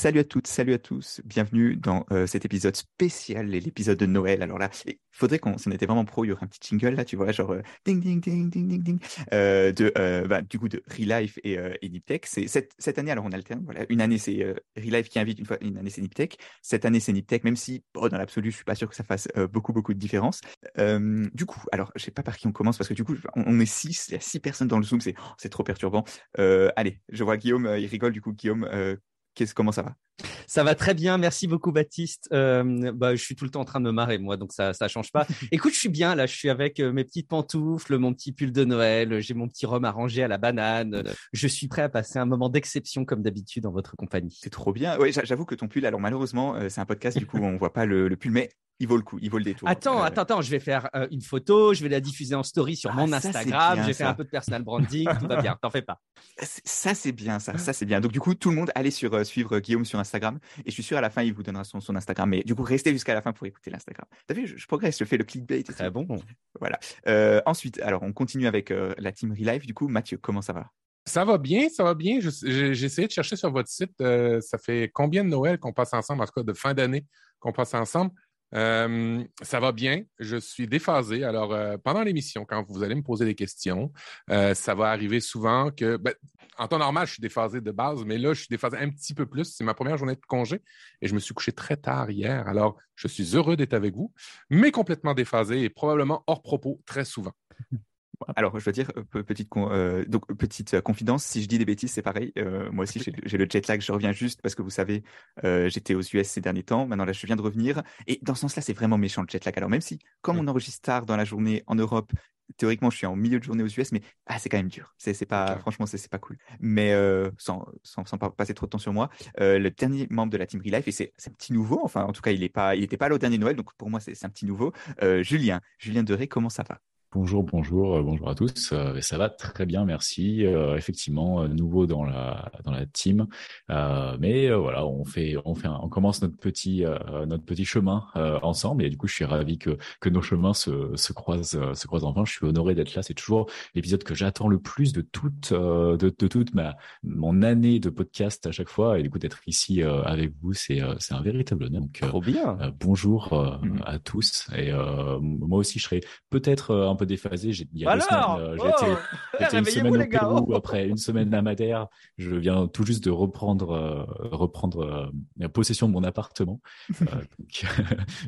Salut à toutes, salut à tous, bienvenue dans euh, cet épisode spécial, l'épisode de Noël. Alors là, il faudrait qu'on, s'en était vraiment pro, il y aurait un petit jingle là, tu vois, genre euh, ding ding ding ding ding ding, euh, de, bah, du coup de Relife et, et Deep Tech. C'est cette, année, alors on alterne, voilà, une année c'est Relife qui invite une fois, une année c'est Deep Tech. Cette année c'est Deep Tech, même si bon, dans l'absolu, je suis pas sûr que ça fasse beaucoup beaucoup de différence. Du coup, alors je sais pas par qui on commence parce que du coup, on, est six, il y a six personnes dans le Zoom, c'est, oh, c'est trop perturbant. Allez, je vois Guillaume, il rigole du coup, Guillaume. Comment ça va? Ça va très bien, merci beaucoup Baptiste. Euh, bah, je suis tout le temps en train de me marrer moi, donc ça ça change pas. Écoute, je suis bien là, je suis avec euh, mes petites pantoufles, mon petit pull de Noël, j'ai mon petit rhum arrangé à la banane. Je suis prêt à passer un moment d'exception comme d'habitude en votre compagnie. C'est trop bien. Oui, j'avoue que ton pull, alors malheureusement, euh, c'est un podcast, du coup, on voit pas le, le pull, mais il vaut le coup, il vaut le détour. Attends, Euh, attends, attends, je vais faire euh, une photo, je vais la diffuser en story sur Ah, mon Instagram, j'ai fait un peu de personal branding, tout va bien, t'en fais pas. Ça, c'est bien, ça, ça, c'est bien. Donc, du coup, tout le monde, allez sur, euh, suivre Guillaume sur Instagram. Et je suis sûr, à la fin, il vous donnera son, son Instagram. Mais du coup, restez jusqu'à la fin pour écouter l'Instagram. T'as vu, je, je progresse, je fais le clickbait. et tout. Très bon. Voilà. Euh, ensuite, alors, on continue avec euh, la team Relife. Du coup, Mathieu, comment ça va? Ça va bien, ça va bien. J'ai essayé de chercher sur votre site, euh, ça fait combien de Noël qu'on passe ensemble, en tout cas de fin d'année qu'on passe ensemble? Euh, ça va bien, je suis déphasé. Alors, euh, pendant l'émission, quand vous allez me poser des questions, euh, ça va arriver souvent que, ben, en temps normal, je suis déphasé de base, mais là, je suis déphasé un petit peu plus. C'est ma première journée de congé et je me suis couché très tard hier. Alors, je suis heureux d'être avec vous, mais complètement déphasé et probablement hors propos très souvent. Alors, je veux dire, euh, pe- petite, euh, donc, petite euh, confidence, si je dis des bêtises, c'est pareil. Euh, moi aussi, j'ai le jet lag, je reviens juste parce que vous savez, euh, j'étais aux US ces derniers temps. Maintenant, là, je viens de revenir. Et dans ce sens-là, c'est vraiment méchant le jet lag. Alors, même si, comme on enregistre tard dans la journée en Europe, théoriquement, je suis en milieu de journée aux US, mais ah, c'est quand même dur. C'est pas, Ok. franchement, c'est pas cool. Mais euh, sans, sans, sans pas passer trop de temps sur moi, euh, le dernier membre de la team Relife, et c'est un petit nouveau, enfin, en tout cas, il est pas, il était pas là au dernier Noël, donc pour moi, c'est c'est un petit nouveau. Euh, Julien, Julien Deré, comment ça va? Bonjour, bonjour, euh, bonjour à tous. Euh, ça va très bien, merci. Euh, effectivement, nouveau dans la dans la team, Euh, mais voilà, on fait on fait un- on commence notre petit notre petit chemin ensemble et du coup, je suis ravi que que nos chemins se se croisent se croisent enfin. Je suis honoré d'être là. C'est toujours l'épisode que j'attends le plus de toute de, de toute ma mon année de podcast à chaque fois et du coup d'être ici avec vous, c'est c'est un véritable honneur. Donc, Trop bien. bonjour Mhm. à tous et moi aussi je serai peut-être un peu déphasé. J'ai- Il y a deux Alors, semaines, euh, oh, j'étais une semaine au Pérou, après une semaine à Madère. Je viens tout juste de reprendre euh, reprendre euh, la possession de mon appartement. Euh, donc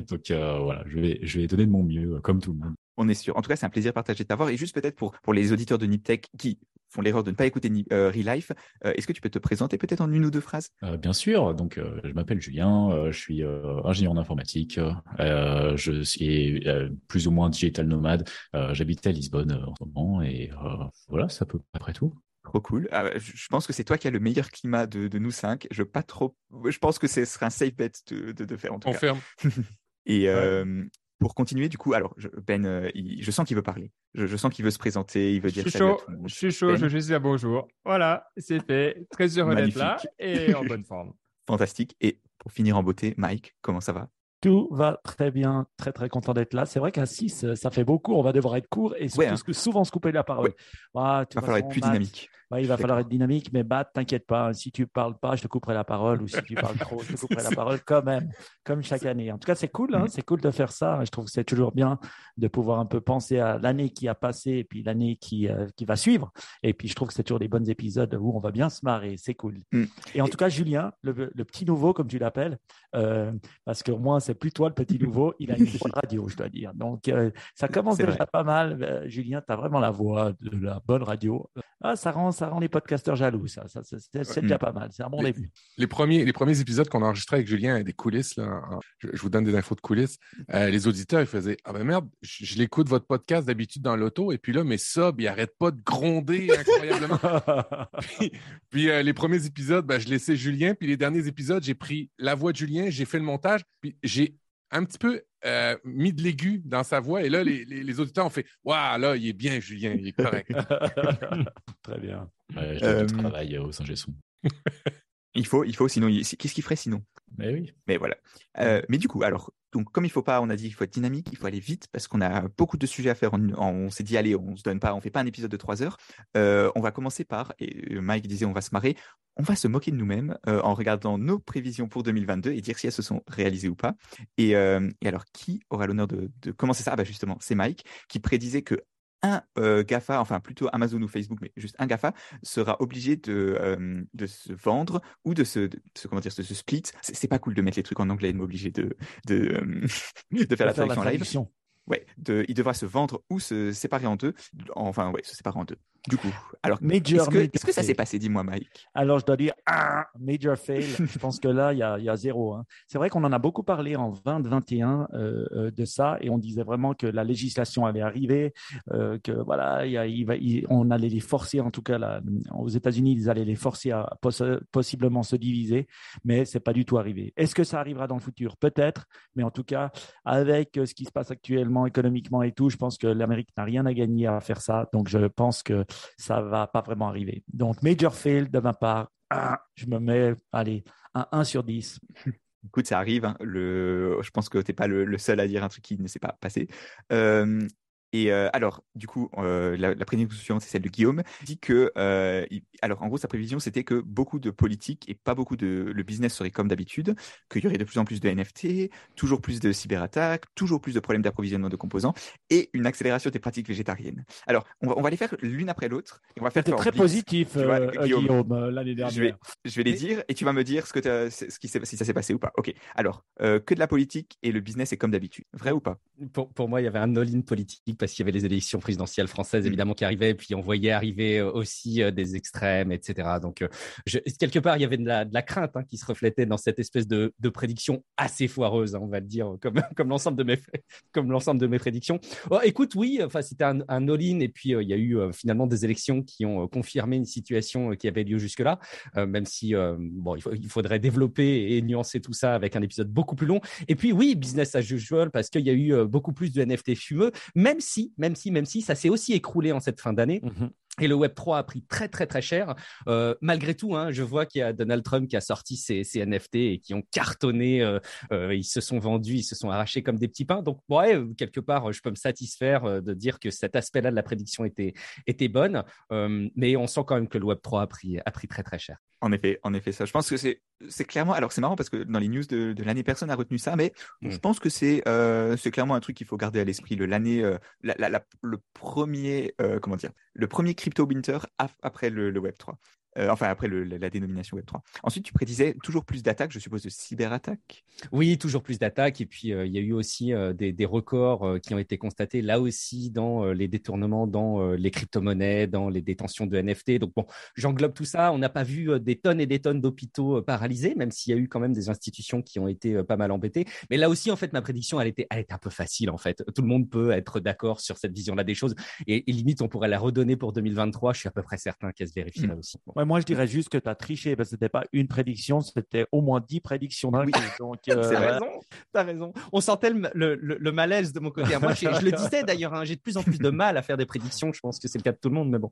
donc euh, voilà, je vais je vais donner de mon mieux euh, comme tout le monde. On est sûr. En tout cas, c'est un plaisir partagé de t'avoir. Et juste peut-être pour, pour les auditeurs de Niptech qui font l'erreur de ne pas écouter euh, Relife, euh, est-ce que tu peux te présenter peut-être en une ou deux phrases? Euh, bien sûr, donc euh, je m'appelle Julien, euh, je suis euh, ingénieur en informatique, euh, je suis euh, plus ou moins digital nomade, euh, j'habite à Lisbonne euh, en ce moment et euh, voilà, c'est à peu près tout. Trop cool. Ah, je pense que c'est toi qui as le meilleur climat de, de nous cinq. Je veux pas trop. Je pense que ce serait un safe bet de, de, de faire en tout cas. Confirme. Et euh, pour continuer, du coup, alors je- Ben, euh, il- je sens qu'il veut parler. Je, je sens qu'il veut se présenter. Il veut dire suis salut à chaud, tout le monde. je suis chaud, Ben. je juste dire bonjour. Voilà, c'est fait. Très heureux d'être là et en bonne forme. Fantastique. Et pour finir en beauté, Mike, comment ça va? Tout va très bien, très très content d'être là. C'est vrai qu'à 6, ça fait beaucoup, on va devoir être court et surtout hein. souvent se couper la parole. Ouais. Ah, Il va falloir être plus Matt, dynamique. ouais, il va falloir être dynamique, mais Bat, t'inquiète pas, si tu parles pas, je te couperai la parole ou si tu parles trop, je te couperai la parole quand même, comme chaque année. En tout cas, c'est cool, hein, c'est cool de faire ça. Je trouve que c'est toujours bien de pouvoir un peu penser à l'année qui a passé et puis l'année qui, euh, qui va suivre. Et puis, je trouve que c'est toujours des bons épisodes où on va bien se marrer. C'est cool. Mhm. Et en tout cas, Julien, le, le petit nouveau, comme tu l'appelles, euh, parce que moi, c'est plus toi le petit nouveau, il a une voix de radio, je dois dire. Donc, euh, ça commence C'est déjà vrai. pas mal. Euh, Julien, tu as vraiment la voix de la bonne radio. Ah, ça rend, ça rend les podcasteurs jaloux, ça. ça, c'est c'est déjà pas mal. C'est un bon Les- début. Les premiers, les premiers épisodes qu'on a enregistrés avec Julien, des coulisses, là, en- je, je vous donne des infos de coulisses. Euh, les auditeurs, ils faisaient Ah ben merde, je, je l'écoute votre podcast d'habitude dans l'auto, et puis là, mes subs, ils arrêtent pas de gronder incroyablement. puis puis, euh, les premiers épisodes, ben, je laissais Julien, puis les derniers épisodes, j'ai pris la voix de Julien, j'ai fait le montage, puis j'ai un petit peu euh, mis de l'aigu dans sa voix, et là, les, les, les auditeurs ont fait Waouh, là, il est bien, Julien, il est correct. Très bien. Ouais, je Euh, travaille au Saint-Gesson. Il faut, il faut, sinon, qu'est-ce qu'il ferait sinon? Mais oui. Mais voilà. Euh, mais du coup, alors, donc comme il faut pas, on a dit qu'il faut être dynamique, il faut aller vite parce qu'on a beaucoup de sujets à faire. On, on s'est dit allez, on se donne pas, on fait pas un épisode de trois heures. Euh, on va commencer par, et euh, Mike disait on va se marrer, on va se moquer de nous-mêmes euh, en regardant nos prévisions pour 2022 et dire si elles se sont réalisées ou pas. Et, et alors, qui aura l'honneur de, de commencer ça? Ah bah justement, c'est Mike qui prédisait que un euh, GAFA, enfin plutôt Amazon ou Facebook, mais juste un GAFA, sera obligé de, euh, de se vendre ou de se, de comment dire, de se split. C'est pas cool de mettre les trucs en anglais et de m'obliger de, de, euh, de faire la traduction en live. Ouais, de, il devra se vendre ou se séparer en deux. Enfin, ouais, se séparer en deux. Du coup, alors, Major, est-ce que, major est-ce que ça fail. s'est passé? Dis-moi, Mike. Alors, je dois dire, ah, major fail. je pense que là, il y a, il y a zéro. hein. C'est vrai qu'on en a beaucoup parlé en 2021 euh, euh, de ça et on disait vraiment que la législation allait arriver, euh, que voilà, y a- va- on allait les forcer, en tout cas là, aux États-Unis, ils allaient les forcer à poss- possiblement se diviser, mais c'est pas du tout arrivé. Est-ce que ça arrivera dans le futur? Peut-être, mais en tout cas, avec euh, ce qui se passe actuellement économiquement et tout, je pense que l'Amérique n'a rien à gagner à faire ça. Donc, je pense que ça va pas vraiment arriver. Donc, major fail de ma part, je me mets, allez, un 1 sur 10. Écoute, ça arrive. hein. Je pense que t'es pas le, le seul à dire un truc qui ne s'est pas passé. Euh, Et euh, alors, du coup, euh, la, la prédiction suivante, c'est celle de Guillaume, Il dit que, euh, il- alors en gros, sa prévision, c'était que beaucoup de politique et pas beaucoup de, le business serait comme d'habitude, qu'il y aurait de plus en plus de NFT, toujours plus de cyberattaques, toujours plus de problèmes d'approvisionnement de composants et une accélération des pratiques végétariennes. Alors, on va, on va les faire l'une après l'autre et on va faire très blitz. positif, Tu vois, Guillaume, Guillaume, l'année Je dernière. vais, je vais les dire et tu vas me dire ce que ce qui s'est- si ça s'est passé ou pas. Ok. Alors, euh, que de la politique et le business est comme d'habitude. Vrai ou pas? Pour, pour moi, il y avait un all-in politique parce qu'il y avait les élections présidentielles françaises, Mm. évidemment, qui arrivaient. Puis on voyait arriver euh, aussi euh, des extrêmes, etc. Donc, euh, je- quelque part, il y avait de la, de la crainte hein, qui se reflétait dans cette espèce de, de prédiction assez foireuse, hein, on va le dire, comme, comme l'ensemble de mes, comme l'ensemble de mes prédictions. Oh, écoute, oui, enfin, c'était un, un all-in. Et puis, euh, il y a eu euh, finalement des élections qui ont confirmé une situation qui avait lieu jusque-là, euh, même si, bon, il, faut- il faudrait développer et nuancer tout ça avec un épisode beaucoup plus long. Et puis oui, business as usual parce qu'il y a eu beaucoup plus de NFT fumeux, même si, même si, même si ça s'est aussi écroulé en cette fin d'année. Mhm. Et le Web 3 a pris très très très cher. Euh, malgré tout, hein, je vois qu'il y a Donald Trump qui a sorti ses, ses NFT et qui ont cartonné. euh, euh, ils se sont vendus, ils se sont arrachés comme des petits pains. Donc ouais, quelque part, je peux me satisfaire de dire que cet aspect-là de la prédiction était était bonne. Mais on sent quand même que le Web 3 a pris a pris très très cher. En effet, en effet, ça. Je pense que c'est, c'est clairement. Alors c'est marrant parce que dans les news de, de l'année, personne n'a retenu ça, mais Mm. je pense que c'est, c'est clairement un truc qu'il faut garder à l'esprit. Le l'année, la, la- la- le premier, comment dire, le premier crypto winter après le, le Web 3. Euh, enfin après le- la, la dénomination Web 3. Ensuite, tu prédisais toujours plus d'attaques, je suppose, de cyberattaques? Oui, toujours plus d'attaques. Et puis, euh, il y a eu aussi euh, des, des records qui ont été constatés là aussi dans les détournements, dans les crypto-monnaies, dans les détentions de NFT. Donc, bon, j'englobe tout ça. On n'a pas vu des tonnes et des tonnes d'hôpitaux paralysés, même s'il y a eu quand même des institutions qui ont été pas mal embêtées. Mais là aussi, en fait, ma prédiction, elle était, elle était un peu facile, en fait. Tout le monde peut être d'accord sur cette vision-là des choses. Et, et limite, on pourrait la redonner pour 2023. Je suis à peu près certain qu'elle se vérifierait aussi. Bon. Ouais, moi, je dirais juste que tu as triché parce que c'était pas une prédiction, c'était au moins 10 prédictions d'un Oui. coup. Donc, euh, C'est raison, t'as raison. On sentait le, le- le- le malaise de mon côté. Moi, je, je le disais d'ailleurs, hein, j'ai de plus en plus de mal à faire des prédictions. Je pense que c'est le cas de tout le monde, mais bon.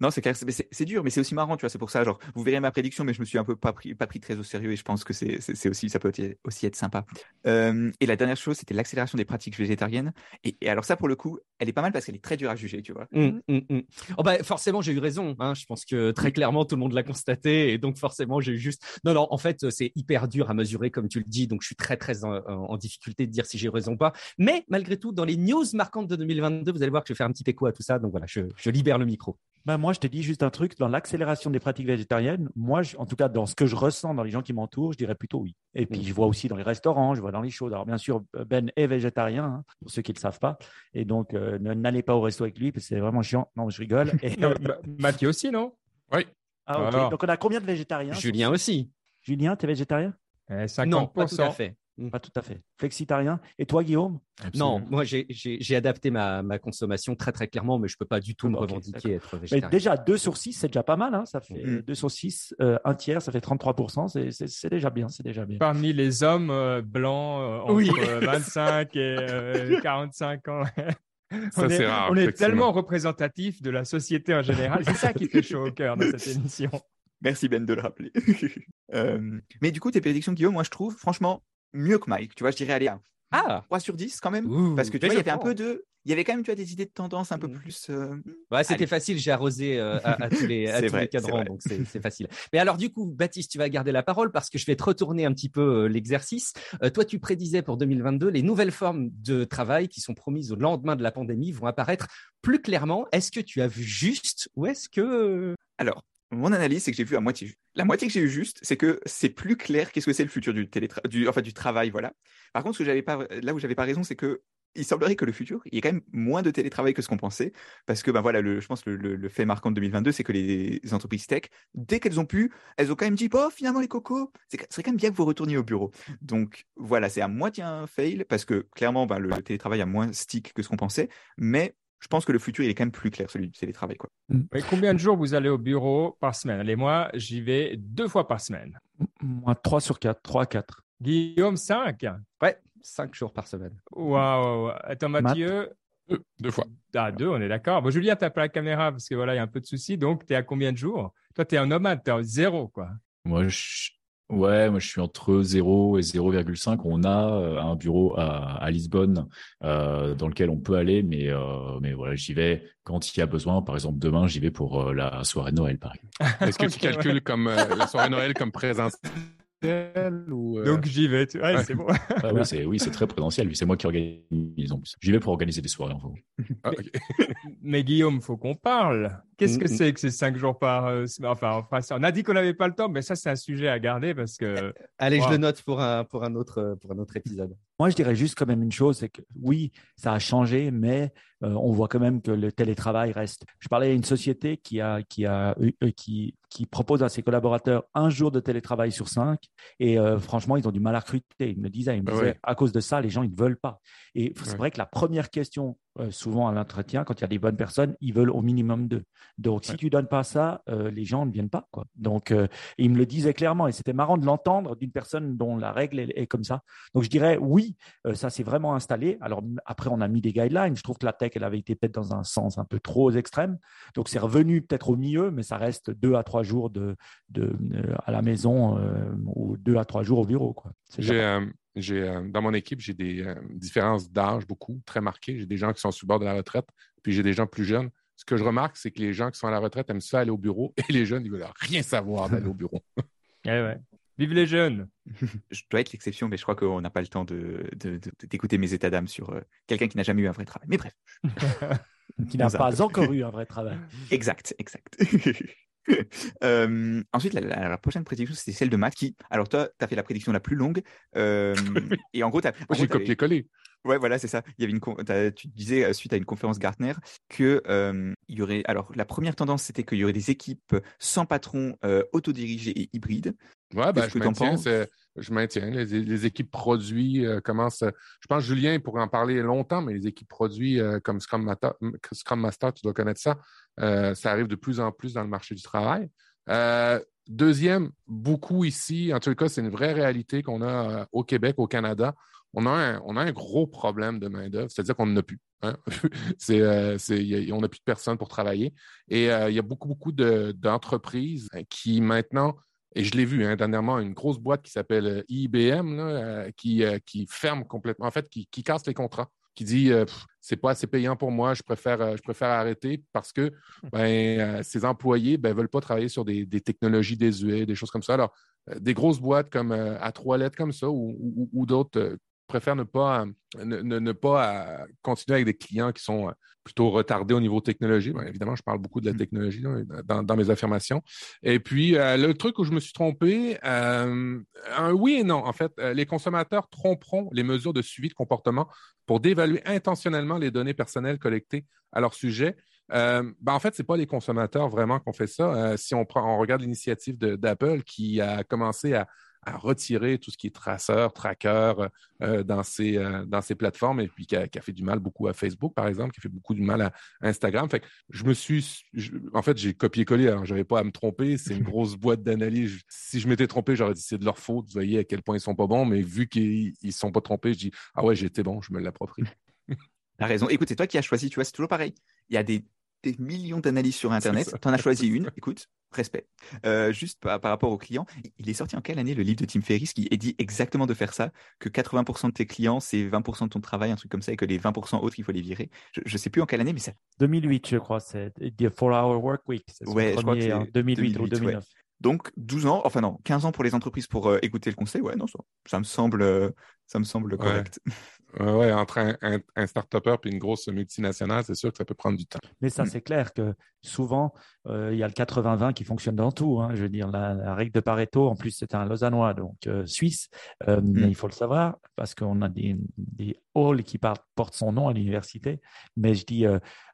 Non, c'est clair, c'est, dur, mais c'est aussi marrant, tu vois. C'est pour ça, genre, vous verrez ma prédiction, mais je me suis un peu pas pris, très au sérieux et je pense que c'est, aussi, ça peut aussi- être sympa. Et la dernière chose, c'était l'accélération des pratiques végétariennes. Et, alors ça, pour le coup, elle est pas mal parce qu'elle est très dure à juger, tu vois. Hum, hum, hum. Oh, bah, forcément, j'ai eu raison. hein. Je pense que très clairement, tout le monde l'a constaté. Et donc, forcément, j'ai eu juste. Non, non, en fait, c'est hyper dur à mesurer, comme tu le dis. Donc, je suis très, très en, difficulté de dire si j'ai raison ou pas. Mais malgré tout, dans les news marquantes de 2022, vous allez voir que je vais faire un petit écho à tout ça. Donc, voilà, je libère le micro. Ben, moi, je te dis juste un truc, dans l'accélération des pratiques végétariennes, moi, je- en tout cas, dans ce que je ressens dans les gens qui m'entourent, je dirais plutôt oui. Et puis, Mhm. je vois aussi dans les restaurants, je vois dans les choses. Alors, bien sûr, Ben est végétarien, hein, pour ceux qui ne le savent pas. Et donc, euh, ne- n'allez pas au resto avec lui, parce que c'est vraiment chiant. Non, je rigole. Et- Non, Ma- Mathieu aussi, non? Oui. Ah, ok. Alors. Donc, on a combien de végétariens? Julien aussi. Julien, tu es végétarien? Eh, 50%. Non, pas tout à fait. Pas tout à fait. Flexitarien. Et toi, Guillaume? Non, moi j'ai- adapté ma, ma consommation très très clairement, mais je peux pas du tout me revendiquer être Mais végétarien. déjà, 2 sur 6, c'est déjà pas mal. Hein. Ça fait. 2 sur 6, euh, un tiers, ça fait 33%. C'est- déjà bien. C'est déjà bien. Parmi les hommes euh, blancs euh, entre Oui. euh, 25 et euh, 45 ans. Ça, on c'est est, rare, on est tellement représentatif de la société en général. C'est ça qui fait chaud au cœur dans cette émission. Merci Ben de le rappeler. Euh, mais du coup, tes prédictions, Guillaume, moi je trouve franchement mieux que Mike. Tu vois, je dirais aller à Ah 3 sur 10 quand même. Ouh, parce que tu vois, il y avait un peu de. Il y avait quand même tu vois, des idées de tendance un peu Mhm. plus. euh, Ouais, c'était Allez. facile, j'ai arrosé euh, à, à tous les, à tous vrai, les cadrans, donc c'est facile. Mais alors du coup, Baptiste, tu vas garder la parole parce que je vais te retourner un petit peu euh, l'exercice. Toi, tu prédisais pour 2022 les nouvelles formes de travail qui sont promises au lendemain de la pandémie vont apparaître plus clairement. Est-ce que tu as vu juste ou est-ce que Alors, mon analyse, c'est que j'ai vu à moitié. La moitié que j'ai eu juste, c'est que c'est plus clair qu'est-ce que c'est le futur du, télétra- du, enfin, du travail. Voilà. Par contre, ce que pas, là où j'avais pas raison, c'est que il semblerait que le futur, il y ait quand même moins de télétravail que ce qu'on pensait. Parce que, ben voilà, je pense le, le- fait marquant de 2022, c'est que les entreprises tech, dès qu'elles ont pu, elles ont quand même dit, oh, finalement, les cocos, ce serait quand même bien que vous retourniez au bureau. Donc, voilà, c'est à moitié un fail parce que clairement, ben, le télétravail a moins stick que ce qu'on pensait. Mais je pense que le futur, il est quand même plus clair, celui du télétravail, quoi. Mais combien de jours vous allez au bureau par semaine? Allez, moi, j'y vais deux fois par semaine. Moi, 3 sur 4, 3 à 4. Guillaume, 5 ouais, cinq jours par semaine. Waouh Attends, Mathieu? Deux, deux fois. Ah, deux, on est d'accord. Bon, Julien, t'as pas la caméra parce que voilà, il y a un peu de soucis. Donc, tu es à combien de jours? Toi, tu es un nomade, tu es à zéro, quoi. Moi, je... Ouais, moi je suis entre 0 et 0,5. On a euh, un bureau à, à Lisbonne euh, dans lequel on peut aller, mais, euh, mais voilà, j'y vais quand il y a besoin. Par exemple, demain, j'y vais pour euh, la soirée de Noël, par exemple. Est-ce que tu calcules comme euh, la soirée Noël comme présentiel ou euh, Donc, j'y vais. tu- Ouais, Ouais. c'est bon. Oui, c'est très présentiel. C'est moi qui organise en plus. J'y vais pour organiser des soirées, en fait. ah. Mais Guillaume, faut qu'on parle. Qu'est-ce que Mm, c'est que ces cinq jours par euh, semaine Enfin, on a dit qu'on n'avait pas le temps, mais ça, c'est un sujet à garder parce que Allez, Wow. je le note pour un, pour un autre, pour un autre épisode. Moi, je dirais juste quand même une chose, c'est que oui, ça a changé, mais euh, on voit quand même que le télétravail reste. Je parlais à une société qui a, qui a, euh, euh, qui, qui propose à ses collaborateurs un jour de télétravail sur cinq, et euh, franchement, ils ont du mal à recruter. Ils me disaient, ils me Ah disaient, ouais. à cause de ça, les gens ils ne veulent pas. Et c'est Ouais. vrai que la première question, euh, souvent à l'entretien, quand il y a des bonnes personnes, ils veulent au minimum deux. Donc, si Ouais. tu donnes pas ça, euh, les gens ne viennent pas. Quoi. Donc, euh, ils me le disaient clairement, et c'était marrant de l'entendre d'une personne dont la règle est, est comme ça. Donc, je dirais oui, euh, ça s'est vraiment installé. Alors après, on a mis des guidelines. Je trouve que la tech, elle avait été peut-être dans un sens un peu trop extrême. Donc, c'est revenu peut-être au milieu, mais ça reste deux à trois jours de, de, à la maison ou deux à trois jours au bureau. J'ai. Euh, j'ai, euh, dans mon équipe, j'ai des euh, différences d'âge beaucoup, très marquées. J'ai des gens qui sont sur le bord de la retraite, puis j'ai des gens plus jeunes. Ce que je remarque, c'est que les gens qui sont à la retraite aiment ça aller au bureau et les jeunes, ils veulent rien savoir d'aller au bureau. Eh ouais. Vive les jeunes. Je dois être l'exception, mais je crois qu'on n'a pas le temps de, de- de- d'écouter mes états d'âme sur euh, quelqu'un qui n'a jamais eu un vrai travail. Mais bref, Qui n'a pas encore eu un vrai travail. exact, exact. Euh, ensuite, la, la- la prochaine prédiction, c'était celle de Matt qui, alors toi, tu as fait la prédiction la plus longue. euh, et en gros, gros, j'ai copié-collé. Ouais, voilà, c'est ça. Il y avait une, tu disais euh, suite à une conférence Gartner que euh, il y aurait. Alors, la première tendance, c'était qu'il y aurait des équipes sans patron, euh, autodirigées et hybrides. Ouais, ben, Qu'est-ce je maintiens. Je maintiens. Les, les équipes produits euh, commencent. euh, Je pense Julien pourrait en parler longtemps, mais les équipes produits euh, comme Scrum Master, Scrum Master, tu dois connaître ça, ça arrive de plus en plus dans le marché du travail. Euh, deuxième, beaucoup ici, en tout cas, c'est une vraie réalité qu'on a euh, au Québec, au Canada. On a un, on a un gros problème de main-d'œuvre, c'est-à-dire qu'on n'en plus. hein. euh, a- on n'a plus de personnes pour travailler. Et euh, il y a beaucoup, beaucoup de- d'entreprises qui maintenant et je l'ai vu hein, dernièrement, une grosse boîte qui s'appelle euh, IBM, euh, qui, euh, qui ferme complètement, en fait, qui, qui casse les contrats, qui dit euh, c'est pas assez payant pour moi, je préfère, euh, je préfère arrêter parce que ben, euh, ces employés ne ben, veulent pas travailler sur des, des technologies désuètes, des choses comme ça. Alors, euh, des grosses boîtes comme euh, à trois lettres comme ça ou, ou- ou d'autres préfèrent ne pas, euh, ne, ne- ne pas euh, continuer avec des clients qui sont euh, plutôt retardés au niveau technologie. Bien, évidemment, je parle beaucoup de la Mm. technologie là, dans, dans mes affirmations. Et puis, euh, le truc où je me suis trompé, euh, un oui et non. En fait, les consommateurs tromperont les mesures de suivi de comportement pour dévaluer intentionnellement les données personnelles collectées à leur sujet. Euh, ben, en fait, c'est pas les consommateurs vraiment qui ont fait ça. Euh, si on, prend, on regarde l'initiative d'Apple qui a commencé à, à retirer tout ce qui est traceur, tracker euh, dans, ses, euh, dans ses plateformes et puis qui a, qui a fait du mal beaucoup à Facebook, par exemple, qui a fait beaucoup du mal à Instagram. Fait que je me suis, je- en fait, j'ai copié-collé. Alors, j'avais pas à me tromper. C'est une grosse boîte d'analyse. Si je m'étais trompé, j'aurais dit c'est de leur faute. Vous voyez à quel point ils sont pas bons. Mais vu qu'ils ils sont pas trompés, je dis ah ouais, j'étais bon, je me l'approprie. T'as raison. Écoute, c'est toi qui as choisi, tu vois, c'est toujours pareil. Il y a des des millions d'analyses sur Internet. Tu en as choisi une. Écoute, respect. Euh, juste par, rapport aux clients, il est sorti en quelle année le livre de Tim Ferriss qui est dit exactement de faire ça, que 80% de tes clients, c'est 20% de ton travail, un truc comme ça, et que les 20% autres, il faut les virer? Je ne sais plus en quelle année, mais ça. 2008, je crois, c'est The 4-Hour Work Week. Ouais, je crois que c'est 2008, ou 2009. Donc 12 ans, enfin non, 15 ans pour les entreprises pour euh, écouter le conseil. Ouais, non, ça, ça me semble, euh, ça me semble correct. Ouais, entre un, un, un start-upper et une grosse multinationale, c'est sûr que ça peut prendre du temps. Mais ça, mm. c'est clair que souvent, euh, il y a le 80-20 qui fonctionne dans tout. Hein. Je veux dire, la, règle de Pareto, en plus, c'est un Lausannois, donc suisse. Mm. Il faut le savoir parce qu'on a des, des halls qui portent son nom à l'université. Mais je dis,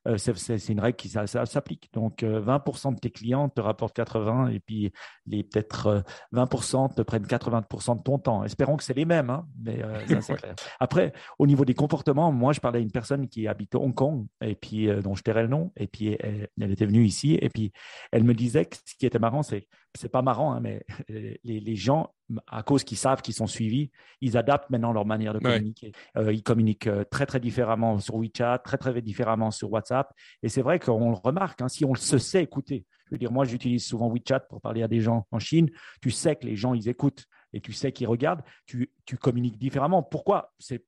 euh, c'est une règle qui s'applique. Donc, 20% euh, de tes clients te rapportent 80 et puis les peut-être 20% euh, te prennent 80% de ton temps. Espérons que c'est les mêmes, hein, mais ça, c'est clair. Après, au niveau des comportements, moi, je parlais à une personne qui habite Hong Kong et puis dont je tairais le nom et puis elle, était venue ici et puis elle me disait que ce qui était marrant, c'est c'est pas marrant, hein, mais les, les gens à cause qu'ils savent qu'ils sont suivis, ils adaptent maintenant leur manière de communiquer. Euh, ils communiquent euh, très très différemment sur WeChat, très très différemment sur WhatsApp. Et c'est vrai qu'on le remarque, hein, si on se sait écouter. Je veux dire, moi j'utilise souvent WeChat pour parler à des gens en Chine. Tu sais que les gens ils écoutent et tu sais qu'ils regardent. Tu, tu communiques différemment. Pourquoi? C'est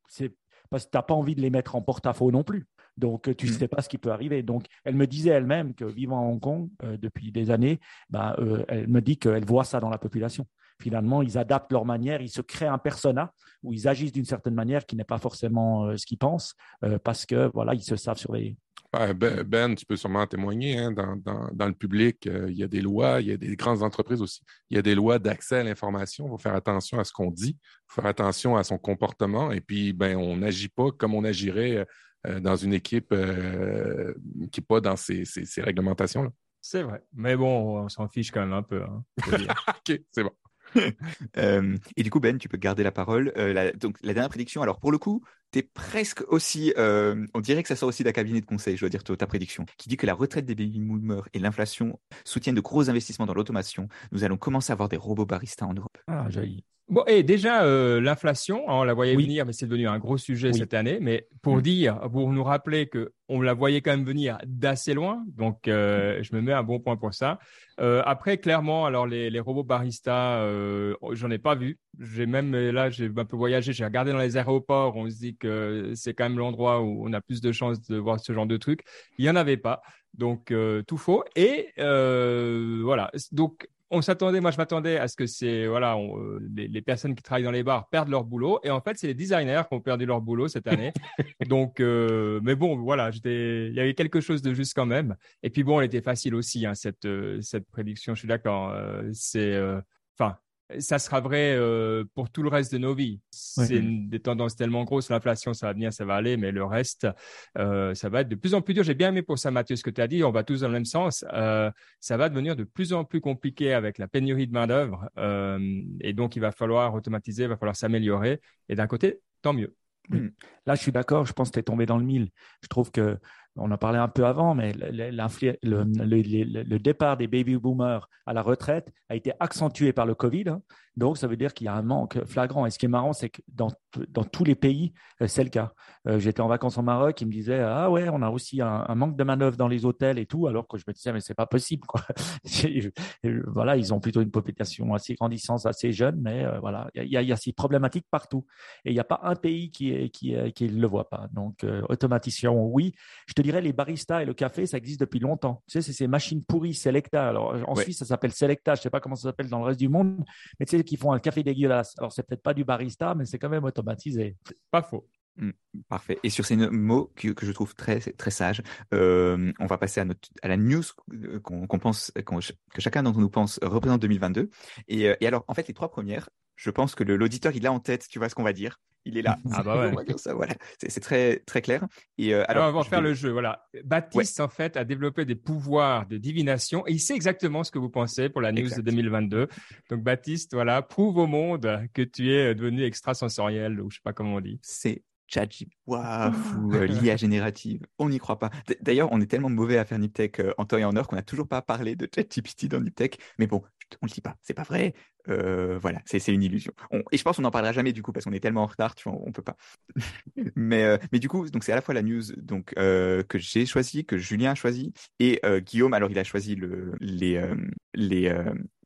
parce que tu n'as pas envie de les mettre en porte-à-faux non plus. Donc, tu ne mm. sais pas ce qui peut arriver. Donc, elle me disait elle-même que vivant à Hong Kong euh, depuis des années, bah, elle me dit qu'elle voit ça dans la population finalement, ils adaptent leur manière, ils se créent un persona où ils agissent d'une certaine manière qui n'est pas forcément euh, ce qu'ils pensent euh, parce que voilà, ils se savent surveiller. Ben, ben, tu peux sûrement témoigner hein, dans, le public. Euh, il y a des lois, il y a des grandes entreprises aussi. Il y a des lois d'accès à l'information. Il faut faire attention à ce qu'on dit, il faut faire attention à son comportement. Et puis, ben, on n'agit pas comme on agirait dans une équipe qui n'est pas dans ces, réglementations-là. C'est vrai. Mais bon, on s'en fiche quand même un peu. Hein, OK, c'est bon. Euh, et du coup, Ben, tu peux garder la parole. Euh, la, donc, la dernière prédiction, alors pour le coup, es presque aussi. Euh, on dirait que ça sort aussi d'un cabinet de conseil, je dois dire, ta prédiction, qui dit que la retraite des baby boomers et l'inflation soutiennent de gros investissements dans l'automation. Nous allons commencer à avoir des robots baristas en Europe. Ah, joli. Bon, et déjà, l'inflation, hein, on la voyait venir, mais c'est devenu un gros sujet cette année. Mais pour mm. dire, pour nous rappeler que on la voyait quand même venir d'assez loin, donc je me mets un bon point pour ça. Euh, après, clairement, alors les, les robots baristas, euh, j'en ai pas vu. J'ai même là, j'ai un peu voyagé, j'ai regardé dans les aéroports. On se dit c'est quand même l'endroit où on a plus de chances de voir ce genre de truc. Il y en avait pas, donc euh, tout faux. Et euh, voilà. Donc on s'attendait, moi je m'attendais à ce que c'est voilà, euh, les, personnes qui travaillent dans les bars perdent leur boulot et en fait c'est les designers qui ont perdu leur boulot cette année. Donc, euh, mais bon, voilà, il y avait quelque chose de juste quand même. Et puis bon, elle était facile aussi hein, cette cette prédiction. Je suis d'accord. c'est enfin ça sera vrai euh, pour tout le reste de nos vies. C'est des tendances tellement grosses, l'inflation, ça va venir, ça va aller, mais le reste, euh, ça va être de plus en plus dur. J'ai bien aimé pour ça, Mathieu, ce que tu as dit, on va tous dans le même sens. Euh, ça va devenir de plus en plus compliqué avec la pénurie de main-d'œuvre. et donc, il va falloir automatiser, il va falloir s'améliorer. Et d'un côté, tant mieux. Là, je suis d'accord, je pense que tu es tombé dans le mille. Je trouve que on en parlait un peu avant, mais le, le, départ des baby boomers à la retraite a été accentué par le Covid. Hein. Donc, ça veut dire qu'il y a un manque flagrant. Et ce qui est marrant, c'est que dans, dans tous les pays, euh, c'est le cas. Euh, j'étais en vacances au Maroc, ils me disaient Ah ouais, on a aussi un, manque de manœuvre dans les hôtels et tout, alors que je me disais Mais c'est pas possible. Voilà, ils ont plutôt une population assez grandissante, assez jeune, mais euh, voilà, il y, a ces problématiques partout. Et il n'y a pas un pays qui ne qui, le voit pas. Donc, automatisation, oui. Je te dirais, les baristas et le café, ça existe depuis longtemps. Tu sais, c'est ces machines pourries, Selecta. Alors, en Suisse, ça s'appelle Selecta. Je ne sais pas comment ça s'appelle dans le reste du monde, mais tu sais, qui font un café dégueulasse. Alors, c'est peut-être pas du barista, mais c'est quand même automatisé. Pas faux. Mmh, parfait. Et sur ces mots que, que je trouve très, très sages, euh, on va passer à, notre, à la news qu'on pense, que chacun d'entre nous pense représente 2022. Et, euh, et, alors, en fait, les trois premières, je pense que l'auditeur, il a en tête, tu vois ce qu'on va dire. Il est là. Ah bah ouais. voilà. C'est très, très clair. Et euh, alors, on va faire le jeu. Voilà. Baptiste, en fait, a développé des pouvoirs de divination et il sait exactement ce que vous pensez pour la news de 2022. Donc, Baptiste, voilà, prouve au monde que tu es devenu extrasensoriel ou je sais pas comment on dit. C'est ChatGPT, waouh, euh, l'IA générative, on n'y croit pas. D'ailleurs, on est tellement mauvais à faire NipTech euh, en temps et en heure qu'on n'a toujours pas parlé de ChatGPT dans NipTech. Mais bon, on le dit pas, c'est pas vrai. Euh, voilà, c'est une illusion. et je pense qu'on n'en parlera jamais du coup parce qu'on est tellement en retard, tu vois, on peut pas. mais, euh, mais du coup, donc c'est à la fois la news donc euh, que j'ai choisi, que Julien a choisi, et Guillaume, alors il a choisi le, les les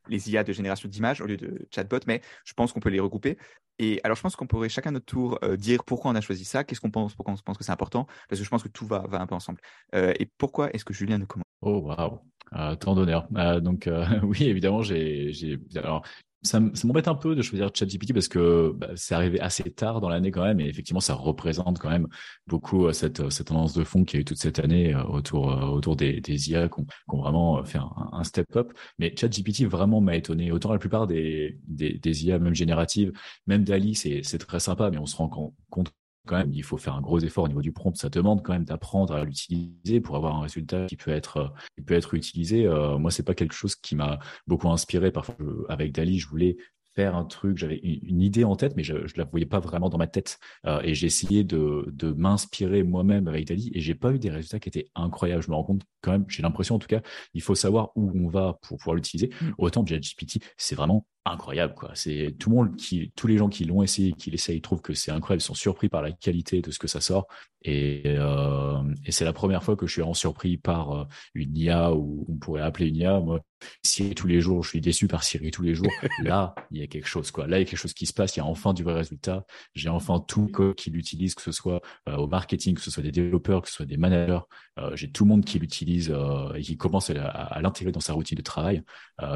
les IA de génération d'images au lieu de chatbot, mais je pense qu'on peut les regrouper. Et alors, je pense qu'on pourrait chacun notre tour dire pourquoi on a choisi ça, qu'est-ce qu'on pense, pourquoi on pense que c'est important, parce que je pense que tout va, va un peu ensemble. et pourquoi est-ce que Julien ne commence Oh, waouh euh, tant d'honneur. Euh, donc oui, évidemment, j'ai alors ça, m'embête un peu de choisir ChatGPT parce que bah, c'est arrivé assez tard dans l'année quand même et effectivement ça représente quand même beaucoup euh, cette, euh, cette tendance de fond qu'il y a eu toute cette année euh, autour, des, IA qui ont, vraiment fait un, step up. Mais ChatGPT vraiment m'a étonné. Autant la plupart des, IA même génératives, même Dali, c'est très sympa, mais on se rend compte quand même, il faut faire un gros effort au niveau du prompt. Ça demande quand même d'apprendre à l'utiliser pour avoir un résultat qui peut être, qui peut être utilisé. Euh, moi, c'est pas quelque chose qui m'a beaucoup inspiré. Parfois, avec Dali, je voulais faire un truc, j'avais une idée en tête, mais je ne la voyais pas vraiment dans ma tête. Euh, et j'ai essayé de, de m'inspirer moi-même avec Dali et j'ai pas eu des résultats qui étaient incroyables. Je me rends compte quand même, j'ai l'impression en tout cas, il faut savoir où on va pour pouvoir l'utiliser. Mmh. Autant ChatGPT, c'est vraiment incroyable quoi. C'est tout le monde qui, tous les gens qui l'ont essayé, qui l'essayent, trouvent que c'est incroyable, sont surpris par la qualité de ce que ça sort. Et, euh, et c'est la première fois que je suis vraiment surpris par euh, une IA ou on pourrait appeler une IA. Moi, Siri tous les jours, je suis déçu par Siri tous les jours. Là, il y a quelque chose quoi. Là, il y a quelque chose qui se passe. Il y a enfin du vrai résultat. J'ai enfin tout qui l'utilise, que ce soit euh, au marketing, que ce soit des développeurs, que ce soit des managers. Euh, j'ai tout le monde qui l'utilise et qui commence à, à, l'intégrer dans sa routine de travail.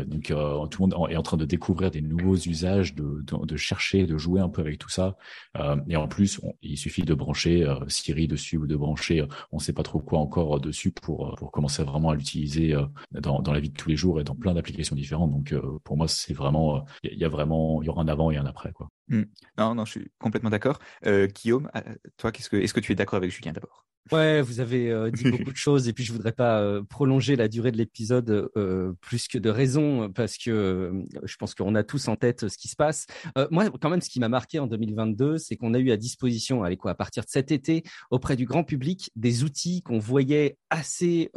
donc, tout le monde est en train de découvrir des nouveaux usages, de, de, chercher, de jouer un peu avec tout ça. Euh, et en plus, il suffit de brancher euh, Siri dessus ou de brancher, euh, on ne sait pas trop quoi encore dessus pour, pour commencer vraiment à l'utiliser dans, dans la vie de tous les jours et dans plein d'applications différentes. Donc, pour moi, c'est vraiment, il y, a vraiment, il y aura un avant et un après, quoi. Mmh. Non, non, je suis complètement d'accord. Guillaume, toi, qu'est-ce que, est-ce que tu es d'accord avec Julien d'abord? Ouais, vous avez euh, dit beaucoup de choses et puis je voudrais pas euh, prolonger la durée de l'épisode euh, plus que de raison parce que je pense qu'on a tous en tête ce qui se passe. moi, quand même, ce qui m'a marqué en 2022, c'est qu'on a eu à disposition, allez quoi, à partir de cet été, auprès du grand public, des outils qu'on voyait assez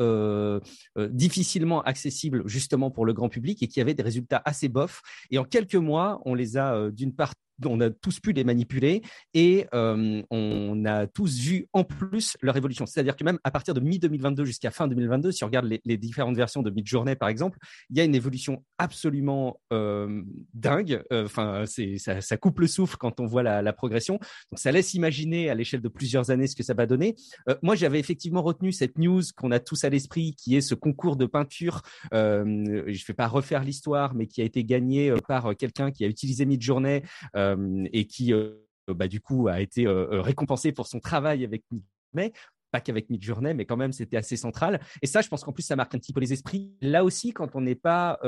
difficilement accessibles justement pour le grand public et qui avaient des résultats assez bofs. Et en quelques mois, on les a d'une part on a tous pu les manipuler et euh, on a tous vu en plus leur évolution. C'est-à-dire que même à partir de mi-2022 jusqu'à fin 2022, si on regarde les, différentes versions de Midjourney par exemple, il y a une évolution absolument euh, dingue. Euh, enfin, ça, coupe le souffle quand on voit la, progression. Ça laisse imaginer à l'échelle de plusieurs années ce que ça va donner. moi, j'avais effectivement retenu cette news qu'on a tous à l'esprit, qui est ce concours de peinture. je ne vais pas refaire l'histoire, mais qui a été gagné par quelqu'un qui a utilisé Midjourney. Euh, et qui bah, du coup a été récompensé pour son travail avec mais pas qu'avec Midjourney, mais quand même, c'était assez central. Et ça, je pense qu'en plus, ça marque un petit peu les esprits. Là aussi, quand on n'est pas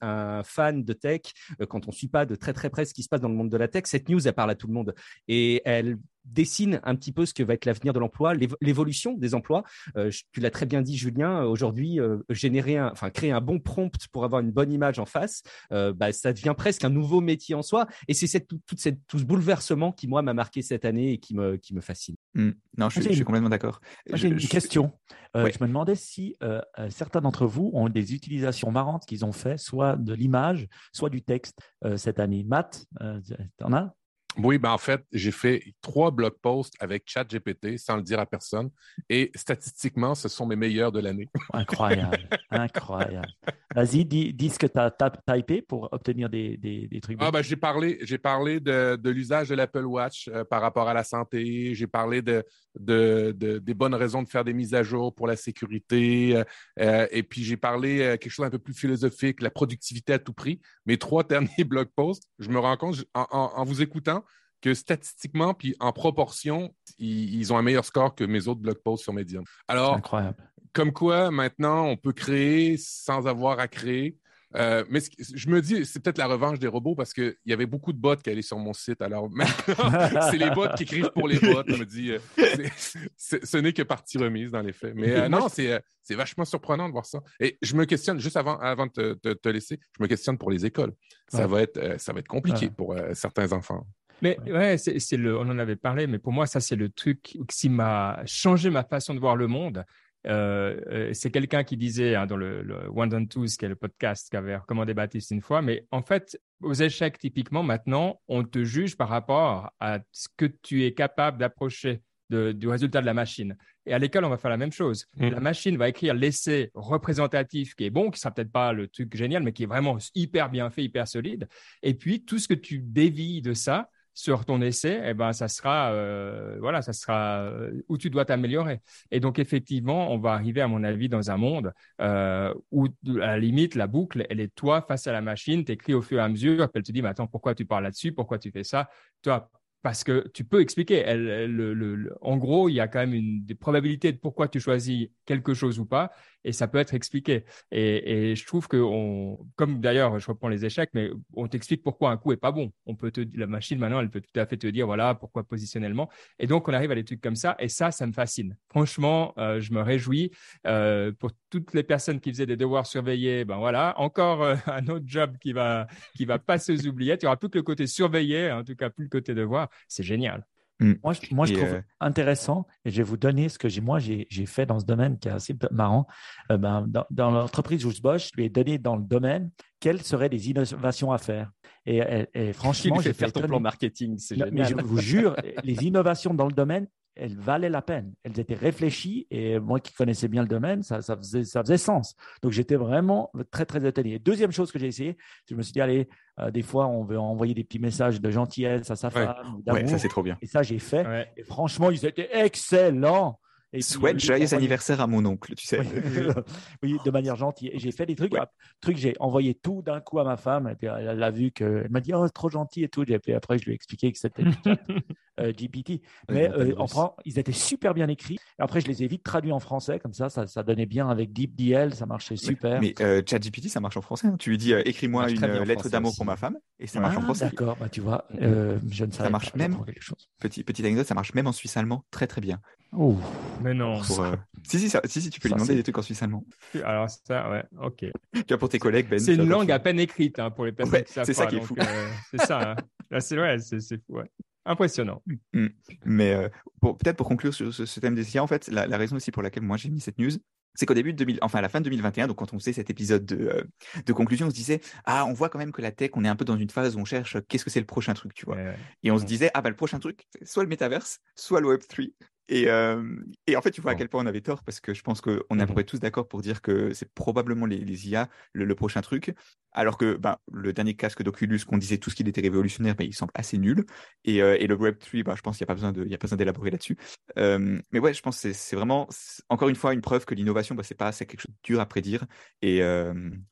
un fan de tech, quand on ne suit pas de très très près ce qui se passe dans le monde de la tech, cette news, elle parle à tout le monde. Et elle dessine un petit peu ce que va être l'avenir de l'emploi, l'évolution des emplois. Euh, tu l'as très bien dit, Julien. Aujourd'hui, euh, générer, un, enfin créer un bon prompt pour avoir une bonne image en face, euh, bah, ça devient presque un nouveau métier en soi. Et c'est cette, tout, cette, tout ce bouleversement qui moi m'a marqué cette année et qui me, qui me fascine. Mmh. Non, je, suis, complètement d'accord. J'ai une question. Je me demandais si certains d'entre vous ont des utilisations marrantes qu'ils ont fait, soit de l'image, soit du texte cette année. Matt, tu en as? Oui, ben en fait, j'ai fait trois blog posts avec ChatGPT sans le dire à personne. Et statistiquement, ce sont mes meilleurs de l'année. Incroyable, incroyable. Vas-y, dis, ce que tu as typé pour obtenir des, des, trucs. Ah, ben, j'ai parlé, j'ai parlé de, de l'usage de l'Apple Watch euh, par rapport à la santé. J'ai parlé de, de, des bonnes raisons de faire des mises à jour pour la sécurité. Euh, euh, et puis, j'ai parlé quelque chose un peu plus philosophique, la productivité à tout prix. Mes trois derniers blog posts, je me rends compte en, en vous écoutant, que statistiquement, puis en proportion, ils, ont un meilleur score que mes autres blog posts sur Medium. Alors, incroyable. comme quoi, maintenant, on peut créer sans avoir à créer. Euh, mais je me dis, c'est peut-être la revanche des robots parce qu'il y avait beaucoup de bots qui allaient sur mon site. Alors maintenant, c'est les bots qui écrivent pour les bots. Je me dis, euh, ce n'est que partie remise dans les faits. Mais euh, non, c'est vachement surprenant de voir ça. Et je me questionne, juste avant, avant de te, laisser, je me questionne pour les écoles. Ça, va, être, ça va être compliqué pour certains enfants. Mais ouais, c'est le, on en avait parlé, mais pour moi, ça, c'est le truc qui m'a changé ma façon de voir le monde. c'est quelqu'un qui disait hein, dans le, le One and Twos, qui est le podcast qu'avait recommandé Baptiste une fois, mais en fait, aux échecs, typiquement, maintenant, on te juge par rapport à ce que tu es capable d'approcher du résultat de la machine. Et à l'école, on va faire la même chose. Mm. La machine va écrire l'essai représentatif qui est bon, qui sera peut-être pas le truc génial, mais qui est vraiment hyper bien fait, hyper solide. Et puis, tout ce que tu dévis de ça, sur ton essai, eh ben, ça sera, euh, voilà, ça sera euh, où tu dois t'améliorer. Et donc, effectivement, on va arriver, à mon avis, dans un monde euh, où, à la limite, la boucle, elle est toi face à la machine, tu écris au fur et à mesure, puis elle te dit, mais attends, pourquoi tu parles là-dessus, pourquoi tu fais ça? Toi, parce que tu peux expliquer. En gros, il y a quand même une des probabilités de pourquoi tu choisis quelque chose ou pas et ça peut être expliqué. Et, je trouve que, on, comme d'ailleurs, je reprends les échecs, mais on t'explique pourquoi un coup est pas bon. On peut te, la machine maintenant, elle peut tout à fait te dire voilà pourquoi positionnellement. Et donc on arrive à des trucs comme ça, et ça, ça me fascine. Franchement, euh, je me réjouis euh, pour toutes les personnes qui faisaient des devoirs surveillés. Ben voilà, encore euh, un autre job qui va qui va pas se oublier. Tu auras plus que le côté surveillé, en tout cas plus le côté devoir. C'est génial. Mm. Moi, je, moi, je trouve euh, intéressant, et je vais vous donner ce que j'ai, moi, j'ai, fait dans ce domaine qui est assez marrant. Euh, ben, dans, dans l'entreprise où je bosse, je lui ai donné dans le domaine quelles seraient les innovations à faire. Et, et, franchement, j'ai fait ton plan marketing, c'est génial. Mais je vous jure, les innovations dans le domaine, elles valaient la peine. Elles étaient réfléchies et moi qui connaissais bien le domaine, ça, ça, faisait, ça faisait sens. Donc j'étais vraiment très, très étonné. Deuxième chose que j'ai essayé, je me suis dit, allez, euh, des fois, on veut envoyer des petits messages de gentillesse à sa femme. Ouais, ça c'est trop bien. Et ça, j'ai fait. Et franchement, ils étaient excellents. Et Souhaite joyeux anniversaire à mon oncle, tu sais. Oui, de manière gentille. J'ai fait des trucs. trucs j'ai envoyé tout d'un coup à ma femme. Et puis elle a vu que, elle m'a dit, oh, c'est trop gentil et tout. Et puis après, je lui ai expliqué que c'était euh, GPT. Mais euh, en France, ils étaient super bien écrits. Et après, je les ai vite traduits en français. Comme ça, ça, ça donnait bien avec DeepDL. Ça marchait super. Mais euh, ChatGPT, ça marche en français. Hein. Tu lui dis, écris-moi une lettre d'amour pour ma femme. Et ça marche en ah, français. D'accord, bah, tu vois, je ne savais ça marche même. Petit, petite anecdote, ça marche même en suisse allemand très très bien. Oh, mais non. Euh, si, si, si, si, tu peux lui demander des trucs en suisse allemand. Alors, ça, ouais, ok. Tu vois, pour tes collègues, Ben. C'est une langue à peine écrite hein, pour les personnes qui savent C'est ça qui est fou. Euh, c'est ça. Hein. c'est ouais, fou. Ouais. Impressionnant. Mm. Mais euh, peut-être pour conclure sur ce, thème des IA, en fait, la, la, raison aussi pour laquelle moi j'ai mis cette news, c'est qu'au début de 2000, enfin à la fin de 2021, donc quand on faisait cet épisode de, euh, de, conclusion, on se disait ah on voit quand même que la tech, on est un peu dans une phase où on cherche qu'est-ce que c'est le prochain truc, tu vois. Et on se disait ah bah le prochain truc, soit le métaverse, soit le Web 3. Et, euh, et, en fait, tu vois à quel point on avait tort parce que je pense qu'on est à peu mmh près tous d'accord pour dire que c'est probablement les, les IA le, prochain truc. Alors que ben, le dernier casque d'Oculus, qu'on disait tout ce qu'il était révolutionnaire, ben, il semble assez nul. Et, euh, et le Web 3, ben, je pense qu'il n'y a pas besoin de, il y a pas besoin d'élaborer là-dessus. Euh, mais ouais, je pense que c'est vraiment, encore une fois, une preuve que l'innovation, ben, c'est pas, c'est quelque chose de dur à prédire. Et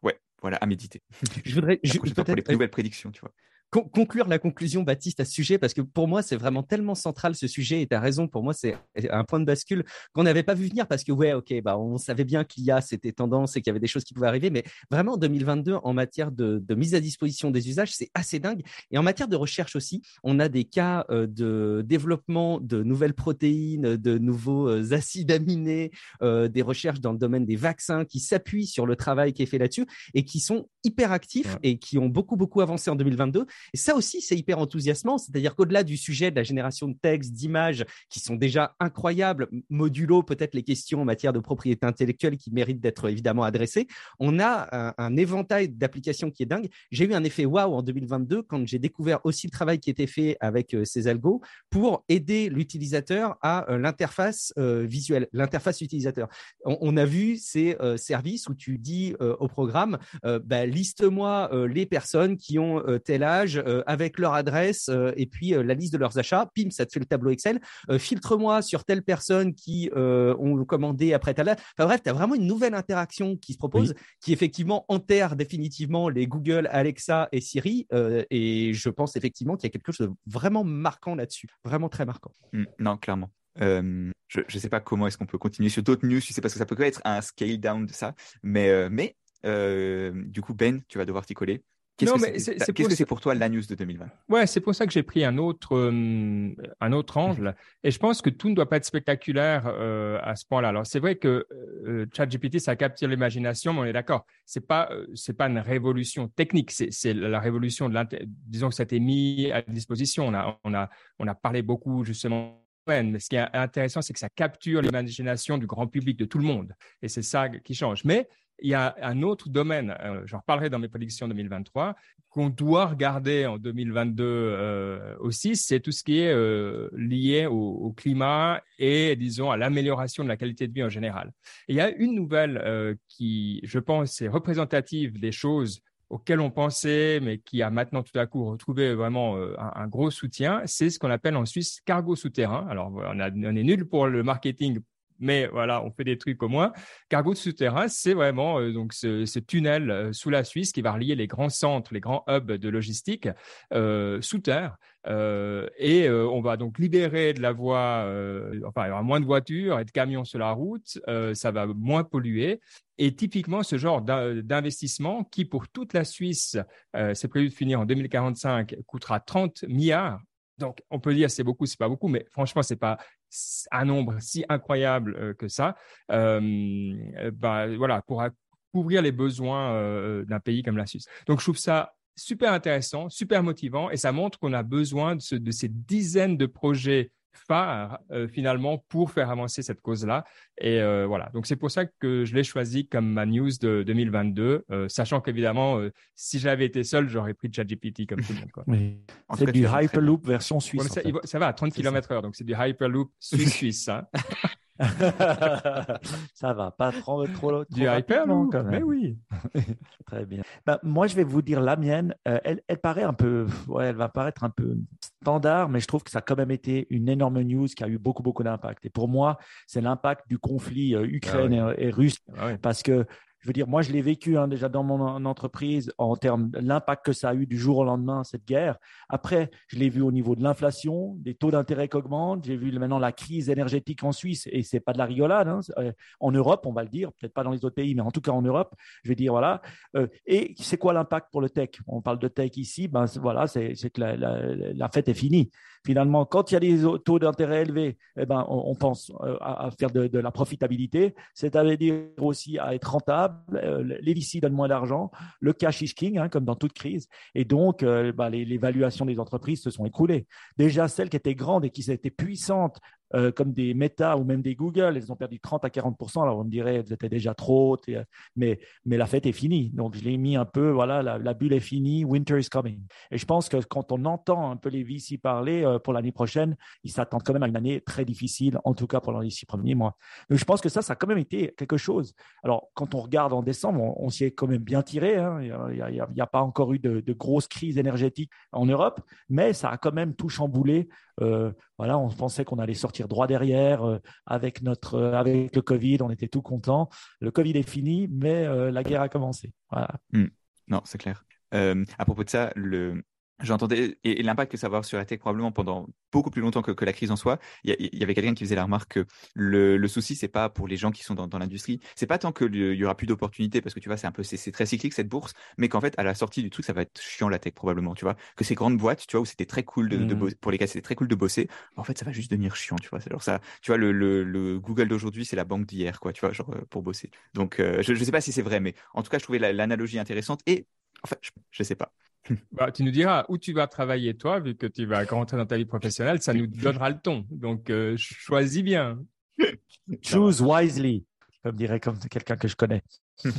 ouais, voilà, à méditer. Je voudrais, pour les nouvelles prédictions, tu vois conclure la conclusion, Baptiste, à ce sujet, parce que pour moi, c'est vraiment tellement central ce sujet, et tu as raison, pour moi, c'est un point de bascule qu'on n'avait pas vu venir, parce que, ouais, ok, bah, on savait bien qu'il y a, c'était tendance et qu'il y avait des choses qui pouvaient arriver, mais vraiment, en 2022, en matière de, mise à disposition des usages, c'est assez dingue. Et en matière de recherche aussi, on a des cas euh, de développement de nouvelles protéines, de nouveaux euh, acides aminés, euh, des recherches dans le domaine des vaccins qui s'appuient sur le travail qui est fait là-dessus et qui sont hyper actifs et qui ont beaucoup, beaucoup avancé en 2022. Et ça aussi, c'est hyper enthousiasmant. C'est-à-dire qu'au-delà du sujet de la génération de textes, d'images, qui sont déjà incroyables, modulo peut-être les questions en matière de propriété intellectuelle qui méritent d'être évidemment adressées, on a un, éventail d'applications qui est dingue. J'ai eu un effet waouh en 2022 quand j'ai découvert aussi le travail qui était fait avec euh, ces algos pour aider l'utilisateur à euh, l'interface euh, visuelle, l'interface utilisateur. On, a vu ces services où tu dis au programme, bah, liste-moi les personnes qui ont tel âge, euh, avec leur adresse euh, et puis euh, la liste de leurs achats. Pim, ça te fait le tableau Excel. Filtre-moi sur telle personne qui ont commandé après ta Enfin bref, tu as vraiment une nouvelle interaction qui se propose, qui effectivement enterre définitivement les Google, Alexa et Siri. et je pense effectivement qu'il y a quelque chose de vraiment marquant là-dessus, vraiment très marquant. Mmh, non, clairement. je ne sais pas comment est-ce qu'on peut continuer sur d'autres news, je sais pas que ça peut être un scale down de ça, mais, mais du coup Ben, tu vas devoir t'y coller. Qu'est-ce que c'est pour toi la news de 2020 Ouais, c'est pour ça que j'ai pris un autre, euh, un autre angle. Et je pense que tout ne doit pas être spectaculaire euh, à ce point-là. Alors, c'est vrai que euh, ChatGPT, ça capture l'imagination, mais on est d'accord. C'est pas, c'est pas une révolution technique. C'est la révolution de disons que ça a été mis à disposition. On a, on a, on a parlé beaucoup justement Mais ce qui est intéressant, c'est que ça capture l'imagination du grand public, de tout le monde. Et c'est ça qui change. Mais il y a un autre domaine, euh, j'en reparlerai dans mes prédictions 2023, qu'on doit regarder en 2022 euh, aussi, c'est tout ce qui est euh, lié au, climat et, disons, à l'amélioration de la qualité de vie en général. il y a une nouvelle qui, je pense, est représentative des choses auxquelles on pensait, mais qui a maintenant tout à coup retrouvé vraiment un, gros soutien, c'est ce qu'on appelle en Suisse cargo souterrain. Alors, on, est nul pour le marketing mais voilà, on fait des trucs au moins. Cargo de souterrain, c'est vraiment euh, donc ce, tunnel euh, sous la Suisse qui va relier les grands centres, les grands hubs de logistique euh, sous terre. et on va donc libérer de la voie, enfin, il y aura moins de voitures et de camions sur la route, ça va moins polluer. Et typiquement, ce genre d'investissement qui, pour toute la Suisse, c'est prévu de finir en 2045, coûtera 30 milliards donc, on peut dire c'est beaucoup, c'est pas beaucoup, mais franchement, c'est pas un nombre si incroyable euh, que ça. Euh, euh, bah, voilà, pour couvrir les besoins d'un pays comme la Suisse. Donc, je trouve ça super intéressant, super motivant, et ça montre qu'on a besoin de ces dizaines de projets phare euh, finalement pour faire avancer cette cause-là. Et euh, voilà, donc c'est pour ça que je l'ai choisi comme ma news de 2022, euh, sachant qu'évidemment, si j'avais été seul, j'aurais pris ChatGPT comme tout le monde. Oui. C'est du Hyperloop version suisse. ça, va à 30 km h donc c'est du Hyperloop suisse-suisse. Hein. Ça va, pas trop, trop, Du Hyperloop, quand même. Mais oui. Très bien. Bah, moi, je vais vous dire la mienne. elle, elle, paraît un peu, ouais, elle va paraître un peu standard, mais je trouve que ça a quand même été une énorme news qui a eu beaucoup, beaucoup d'impact. Et pour moi, c'est l'impact du conflit euh, Ukraine ah et, russe, ah parce que je veux dire, moi, je l'ai vécu hein, déjà dans mon entreprise en termes de l'impact que ça a eu du jour au lendemain, cette guerre. Après, je l'ai vu au niveau de l'inflation, des taux d'intérêt qui augmentent. J'ai vu maintenant la crise énergétique en Suisse et c'est pas de la rigolade. Hein. Euh, en Europe, on va le dire, peut-être pas dans les autres pays, mais en tout cas en Europe, je vais dire voilà. Euh, et c'est quoi l'impact pour le tech? On parle de tech ici, ben voilà, c'est que la, la, fête est finie. Finalement, quand il y a des taux d'intérêt élevés, eh ben, on, pense euh, à, faire de, la profitabilité, c'est-à-dire aussi à être rentable. Euh, les VC donnent moins d'argent, le cash is king, hein, comme dans toute crise, et donc euh, bah, les, les, des entreprises se sont écroulées. Déjà, celles qui étaient grandes et qui étaient puissantes euh, comme des Meta ou même des Google, elles ont perdu 30 à 40% Alors on me dirait, elles étaient déjà trop euh, mais, mais la fête est finie. Donc je l'ai mis un peu, voilà, la, bulle est finie, winter is coming. Et je pense que quand on entend un peu les VC parler euh, pour l'année prochaine, ils s'attendent quand même à une année très difficile, en tout cas pendant les six premiers mois. Donc je pense que ça, ça a quand même été quelque chose. Alors quand on regarde en décembre, on, s'y est quand même bien tiré. Hein. Il n'y a, pas encore eu de, de grosses crises énergétiques en Europe, mais ça a quand même tout chamboulé euh, voilà, on pensait qu'on allait sortir droit derrière euh, avec notre euh, avec le Covid, on était tout content. Le Covid est fini, mais la guerre a commencé. Hmm. Non, c'est clair. à propos de ça, le, J'entendais et, l'impact que ça va avoir sur la tech probablement pendant beaucoup plus longtemps que, la crise en soi. Il y, avait quelqu'un qui faisait la remarque que le, le souci c'est pas pour les gens qui sont dans, dans l'industrie, c'est pas tant qu'il y aura plus d'opportunités parce que tu vois c'est un peu c'est très cyclique cette bourse, mais qu'en fait à la sortie du truc ça va être chiant la tech probablement, tu vois. Que ces grandes boîtes, tu vois où c'était très cool de, mmh. pour les cas c'était très cool de bosser, en fait ça va juste devenir chiant, tu vois. Genre ça, tu vois le, le, Google d'aujourd'hui c'est la banque d'hier quoi, tu vois genre euh, pour bosser. Donc euh, je, je sais pas si c'est vrai, mais en tout cas je trouvais l'analogie intéressante et enfin je, je sais pas. Bah, tu nous diras où tu vas travailler toi, vu que tu vas rentrer dans ta vie professionnelle, ça nous donnera le ton. Donc, euh, choisis bien. Choose wisely, comme dirait comme quelqu'un que je connais.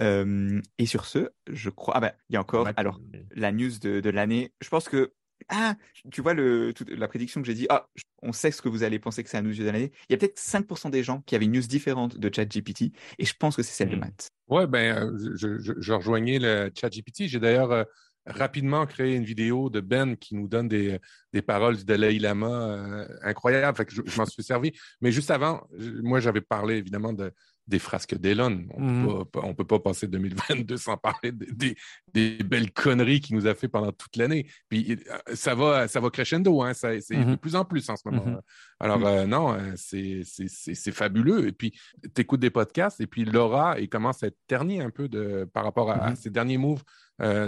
Euh, et sur ce, je crois. Ah ben, il y a encore. Alors, la news de, de l'année. Je pense que ah, tu vois le, la prédiction que j'ai dit, ah, on sait ce que vous allez penser que c'est la news de l'année. Il y a peut-être 5% des gens qui avaient une news différente de ChatGPT, et je pense que c'est celle de hmm. Matt. Ouais, ben, euh, je, je, je rejoignais le ChatGPT. J'ai d'ailleurs rapidement créer une vidéo de Ben qui nous donne des, des paroles du Dalai Lama euh, incroyables. Fait que je, m'en suis servi. Mais juste avant, moi, j'avais parlé évidemment de, des frasques d'Elon. On ne mhm. peut pas passer 2022 sans parler des, des, belles conneries qu'il nous a fait pendant toute l'année. Puis euh, ça va, ça va crescendo, hein, c'est mhm. de plus en plus en ce moment. Mhm. Alors euh, non, c'est fabuleux. Et puis tu écoutes des podcasts et puis Laura, il commence à être terni un peu de, par rapport à, ses derniers moves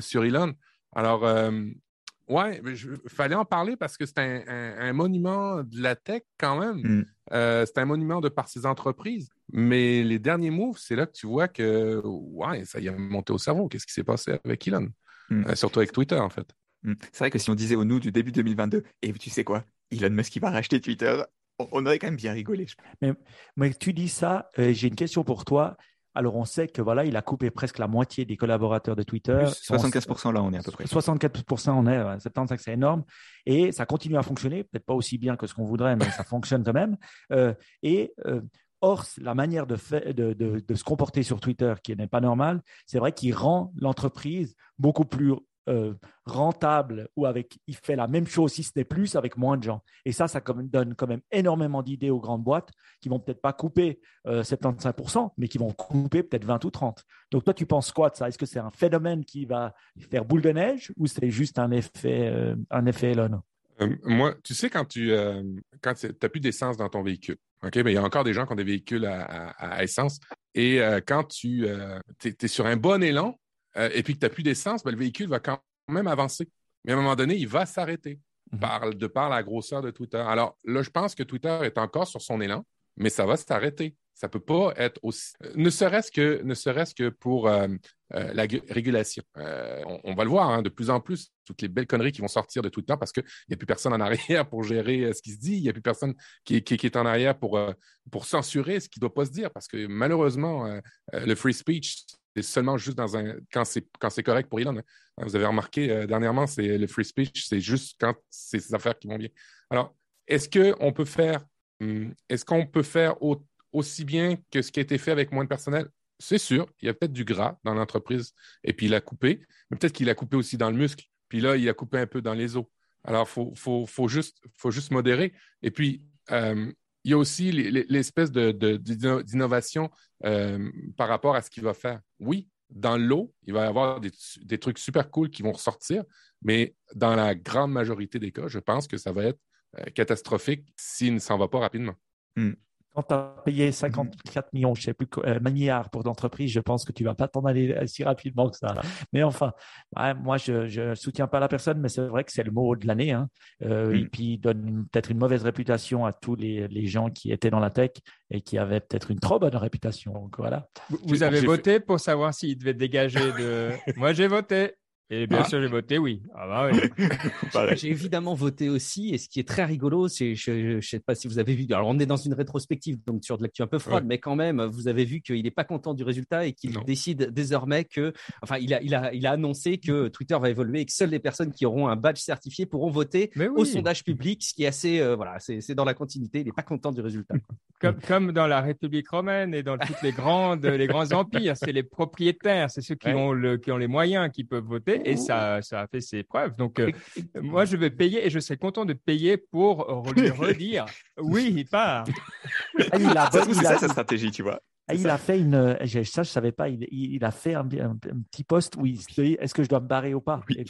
sur Elon. Alors, euh, ouais, il fallait en parler parce que c'est un, monument de la tech quand même. Mm. Euh, c'est un monument de par ses entreprises. Mais les derniers moves, c'est là que tu vois que, ouais, ça y a monté au cerveau. Qu'est-ce qui s'est passé avec Elon? Mm. Euh, surtout avec Twitter, en fait. Mm. C'est vrai que si on disait au nous du début 2022, et tu sais quoi, Elon Musk il va racheter Twitter, on aurait quand même bien rigolé. Mais, mais tu dis ça, euh, j'ai une question pour toi. Alors, on sait que voilà, il a coupé presque la moitié des collaborateurs de Twitter. 75% là, on est à peu près. 64% on est, 75 c'est énorme. Et ça continue à fonctionner, peut-être pas aussi bien que ce qu'on voudrait, mais ça fonctionne quand même. Euh, et euh, Or, la manière de, de, de, se comporter sur Twitter, qui n'est pas normale, c'est vrai qu'il rend l'entreprise beaucoup plus euh, rentable ou avec, il fait la même chose, si ce n'est plus, avec moins de gens. Et ça, ça donne quand même énormément d'idées aux grandes boîtes qui vont peut-être pas couper 75%, euh, mais qui vont couper peut-être 20 ou 30. Donc toi, tu penses quoi de ça? Est-ce que c'est un phénomène qui va faire boule de neige ou c'est juste un effet, euh, un effet Elon? Moi, tu sais, quand tu quand n'as plus d'essence dans ton véhicule, OK, mais il y a encore des gens qui ont des véhicules à, essence. Et quand tu es, sur un bon élan, euh, et puis que tu n'as plus d'essence, ben, le véhicule va quand même avancer. Mais à un moment donné, il va s'arrêter mhm. de par la grosseur de Twitter. Alors là, je pense que Twitter est encore sur son élan, mais ça va s'arrêter. Ça ne peut pas être aussi. Ne serait-ce que, ne serait-ce que pour euh, euh, la régulation. On, va le voir hein, de plus en plus, toutes les belles conneries qui vont sortir de Twitter parce qu'il n'y a plus personne en arrière pour gérer ce qui se dit, il n'y a plus personne qui, est en arrière pour, pour censurer ce qui ne doit pas se dire parce que malheureusement, le free speech, seulement juste quand c'est c'est correct pour Elon. Hein. Vous avez remarqué euh, dernièrement, c'est le free speech, c'est juste quand c'est ces affaires qui vont bien. Alors, est-ce qu'on peut faire hmm, est-ce qu'on peut faire aussi bien que ce qui a été fait avec moins de personnel? C'est sûr, il y a peut-être du gras dans l'entreprise et puis il a coupé, mais peut-être qu'il a coupé aussi dans le muscle. Puis là, il a coupé un peu dans les os. Alors, il faut, faut, juste, faut juste modérer. Et puis, euh, il y a aussi l'espèce d'innovation euh, par rapport à ce qu'il va faire. Oui, dans l'eau, il va y avoir des, trucs super cool qui vont ressortir, mais dans la grande majorité des cas, je pense que ça va être euh, catastrophique s'il ne s'en va pas rapidement. Hmm quand tu as payé 54 millions, je ne sais plus, euh, milliards pour l'entreprise, je pense que tu ne vas pas t'en aller si rapidement que ça. Mais enfin, moi, je ne soutiens pas la personne, mais c'est vrai que c'est le mot de l'année. Hein. Euh, et puis, il donne peut-être une mauvaise réputation à tous les, les, gens qui étaient dans la tech et qui avaient peut-être une trop bonne réputation. Donc, voilà. Vous, avez voté pour savoir s'il devait dégager de. moi, j'ai voté. Et bien ah. sûr, j'ai voté oui. Ah bah oui. j'ai évidemment voté aussi. Et ce qui est très rigolo, c'est, je ne sais pas si vous avez vu, alors on est dans une rétrospective, donc sur de l'actu un peu froide, mais quand même, vous avez vu qu'il n'est pas content du résultat et qu'il décide désormais que, enfin, il a, il, a, il a annoncé que Twitter va évoluer et que seules les personnes qui auront un badge certifié pourront voter au sondage public, ce qui est assez, euh, voilà, c'est dans la continuité. Il n'est pas content du résultat. Comme, comme, dans la République romaine et dans toutes les grandes, les grands empires, c'est les propriétaires, c'est ceux qui, ont le, qui ont les moyens qui peuvent voter et ça, ça a fait ses preuves. Donc, euh, moi, je vais payer et je serai content de payer pour lui redire oui, il part. Ah, il a, c'est ça sa stratégie, tu vois. Ah, il a fait une. Euh, ça, je savais pas. Il, il a fait un, petit post où il se dit est-ce que je dois me barrer ou pas? Il,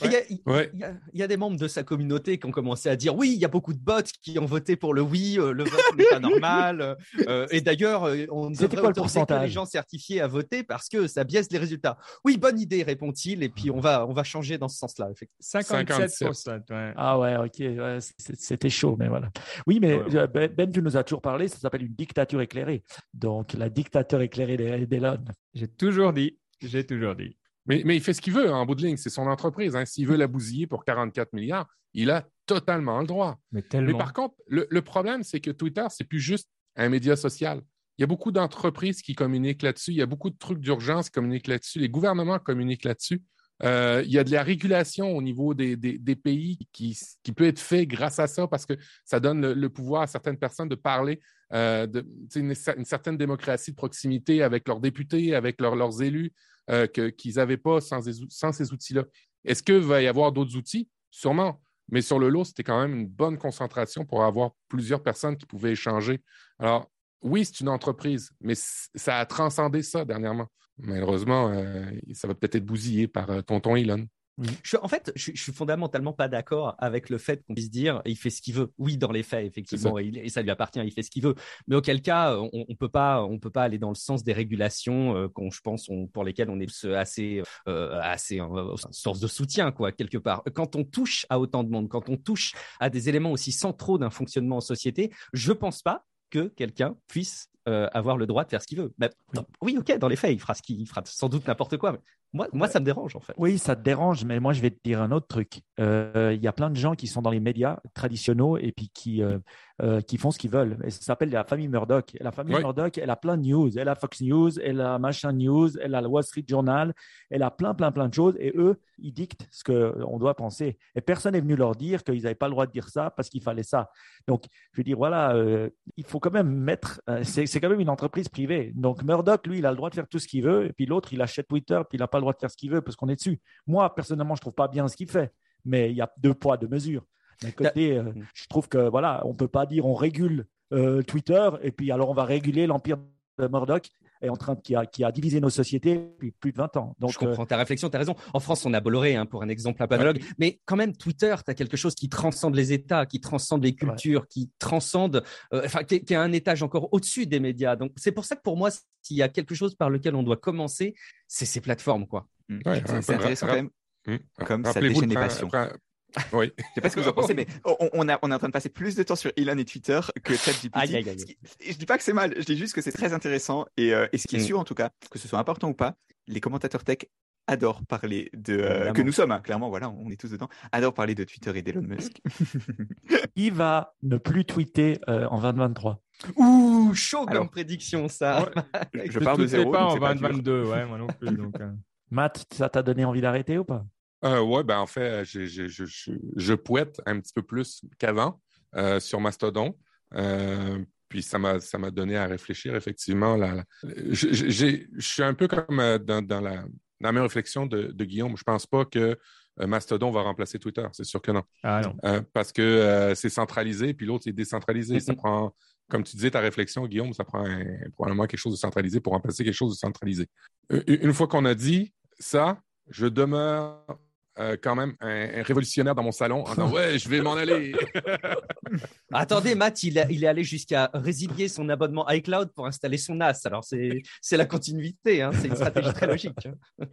y a, des membres de sa communauté qui ont commencé à dire oui, il y a beaucoup de bots qui ont voté pour le oui, euh, le vote n'est pas normal. Euh, et d'ailleurs, on devrait autoriser que les gens certifiés à voter parce que ça biaise les résultats. Oui, bonne idée, répond-il. Et puis on va, on va changer dans ce sens-là. 57%. Ah ouais, ok. C'était chaud, mais voilà. Oui, mais Ben, ben, tu nous as toujours parlé, ça s'appelle une dictature éclairée. Donc la dictature éclairé d'Elon. J'ai toujours dit, j'ai toujours dit. Mais, mais, il fait ce qu'il veut en bout de ligne, c'est son entreprise. Hein. S'il veut la bousiller pour 44 milliards, il a totalement le droit. Mais, tellement... mais par contre, le, le problème, c'est que Twitter, c'est plus juste un média social. Il y a beaucoup d'entreprises qui communiquent là-dessus. Il y a beaucoup de trucs d'urgence qui communiquent là-dessus. Les gouvernements communiquent là-dessus. Euh, il y a de la régulation au niveau des, pays qui, peut être fait grâce à ça parce que ça donne le, pouvoir à certaines personnes de parler euh, une, certaine démocratie de proximité avec leurs députés, avec leurs élus euh, qu'ils n'avaient pas sans, sans ces outils-là. Est-ce qu'il va y avoir d'autres outils? Sûrement. Mais sur le lot, c'était quand même une bonne concentration pour avoir plusieurs personnes qui pouvaient échanger. Alors, oui, c'est une entreprise, mais ça a transcendé ça dernièrement. Malheureusement, euh, ça va peut-être être bousillé par euh, tonton Elon. Je, en fait, je, je, suis fondamentalement pas d'accord avec le fait qu'on puisse dire il fait ce qu'il veut. Oui, dans les faits, effectivement, et, ça lui appartient, il fait ce qu'il veut. Mais auquel cas, on, on peut pas, on peut pas aller dans le sens des régulations euh, qu'on, je pense, pour lesquelles on est assez, euh, assez euh, source de soutien, quoi, quelque part. Quand on touche à autant de monde, quand on touche à des éléments aussi centraux d'un fonctionnement en société, je pense pas que quelqu'un puisse euh, avoir le droit de faire ce qu'il veut. oui. ok, dans les faits, il fera, ce qu'il fera sans doute n'importe quoi. Moi, moi, ça me dérange en fait. Oui, ça te dérange, mais moi, je vais te dire un autre truc. Euh, il y a plein de gens qui sont dans les médias traditionnels et puis qui, euh, euh, qui font ce qu'ils veulent. Et ça s'appelle la famille Murdoch. Et la famille Murdoch, elle a plein de news. Elle a Fox News, elle a Machin News, elle a le Wall Street Journal, elle a plein, plein, plein de choses. Et eux, ils dictent ce qu'on doit penser. Et personne n'est venu leur dire qu'ils n'avaient pas le droit de dire ça parce qu'il fallait ça. Donc, je veux dire, voilà, il faut quand même mettre. c'est quand même une entreprise privée. Donc, Murdoch, lui, il a le droit de faire tout ce qu'il veut. Et puis l'autre, il achète Twitter, puis il n'a pas le droit de faire ce qu'il veut parce qu'on est dessus. Moi, personnellement, je trouve pas bien ce qu'il fait. Mais il y a deux poids, deux mesures. D'un côté, euh, je trouve que voilà, on peut pas dire on régule euh, Twitter et puis alors on va réguler l'empire de Murdoch est en train qui a, qui a divisé nos sociétés depuis plus de 20 ans. Donc, je comprends euh, ta réflexion, tu as raison. En France, on a Bolloré hein, pour un exemple un peu analogue, mais quand même, Twitter, tu as quelque chose qui transcende les États, qui transcende les cultures, qui transcende, enfin, qui, qui, a un étage encore au-dessus des médias. Donc, c'est pour ça que pour moi, s'il y a quelque chose par lequel on doit commencer, c'est ces plateformes, quoi. Mmh. c'est intéressant quand même, mmh. comme ça déchaîne passion. Oui. Je sais pas ce que vous en pensez, mais on, a, on est en train de passer plus de temps sur Elon et Twitter que ChatGPT. Aïe, aïe, aïe. Je dis pas que c'est mal, je dis juste que c'est très intéressant et, euh, et ce qui est mmh. sûr en tout cas, que ce soit important ou pas, les commentateurs tech adorent parler de euh, que nous sommes hein, clairement voilà on est tous dedans adorent parler de Twitter et d'Elon Musk. Il va ne plus tweeter euh, en 2023. Ouh chaud comme prédiction ça. je, parle de zéro. pas en 2022 ouais moi non plus donc. Matt, ça t'a donné envie d'arrêter ou pas? Euh, Oui, ben en fait, je, je, je, je, poète un petit peu plus qu'avant euh, sur Mastodon. Euh, puis ça m'a ça m'a donné à réfléchir effectivement. La, je suis un peu comme dans, dans, la dans mes réflexions de, de Guillaume. Je pense pas que Mastodon va remplacer Twitter. C'est sûr que non. Ah non. parce que c'est centralisé, puis l'autre c'est décentralisé. Ça prend comme tu disais, ta réflexion, Guillaume, ça prend probablement quelque chose de centralisé pour remplacer quelque chose de centralisé. Une fois qu'on a dit ça, je demeure euh, quand même un, révolutionnaire dans mon salon en disant Ouais, je vais m'en aller. Attendez, Matt, il, il est allé jusqu'à résilier son abonnement iCloud pour installer son NAS. Alors, c'est la continuité, hein. c'est une stratégie très logique. Hein.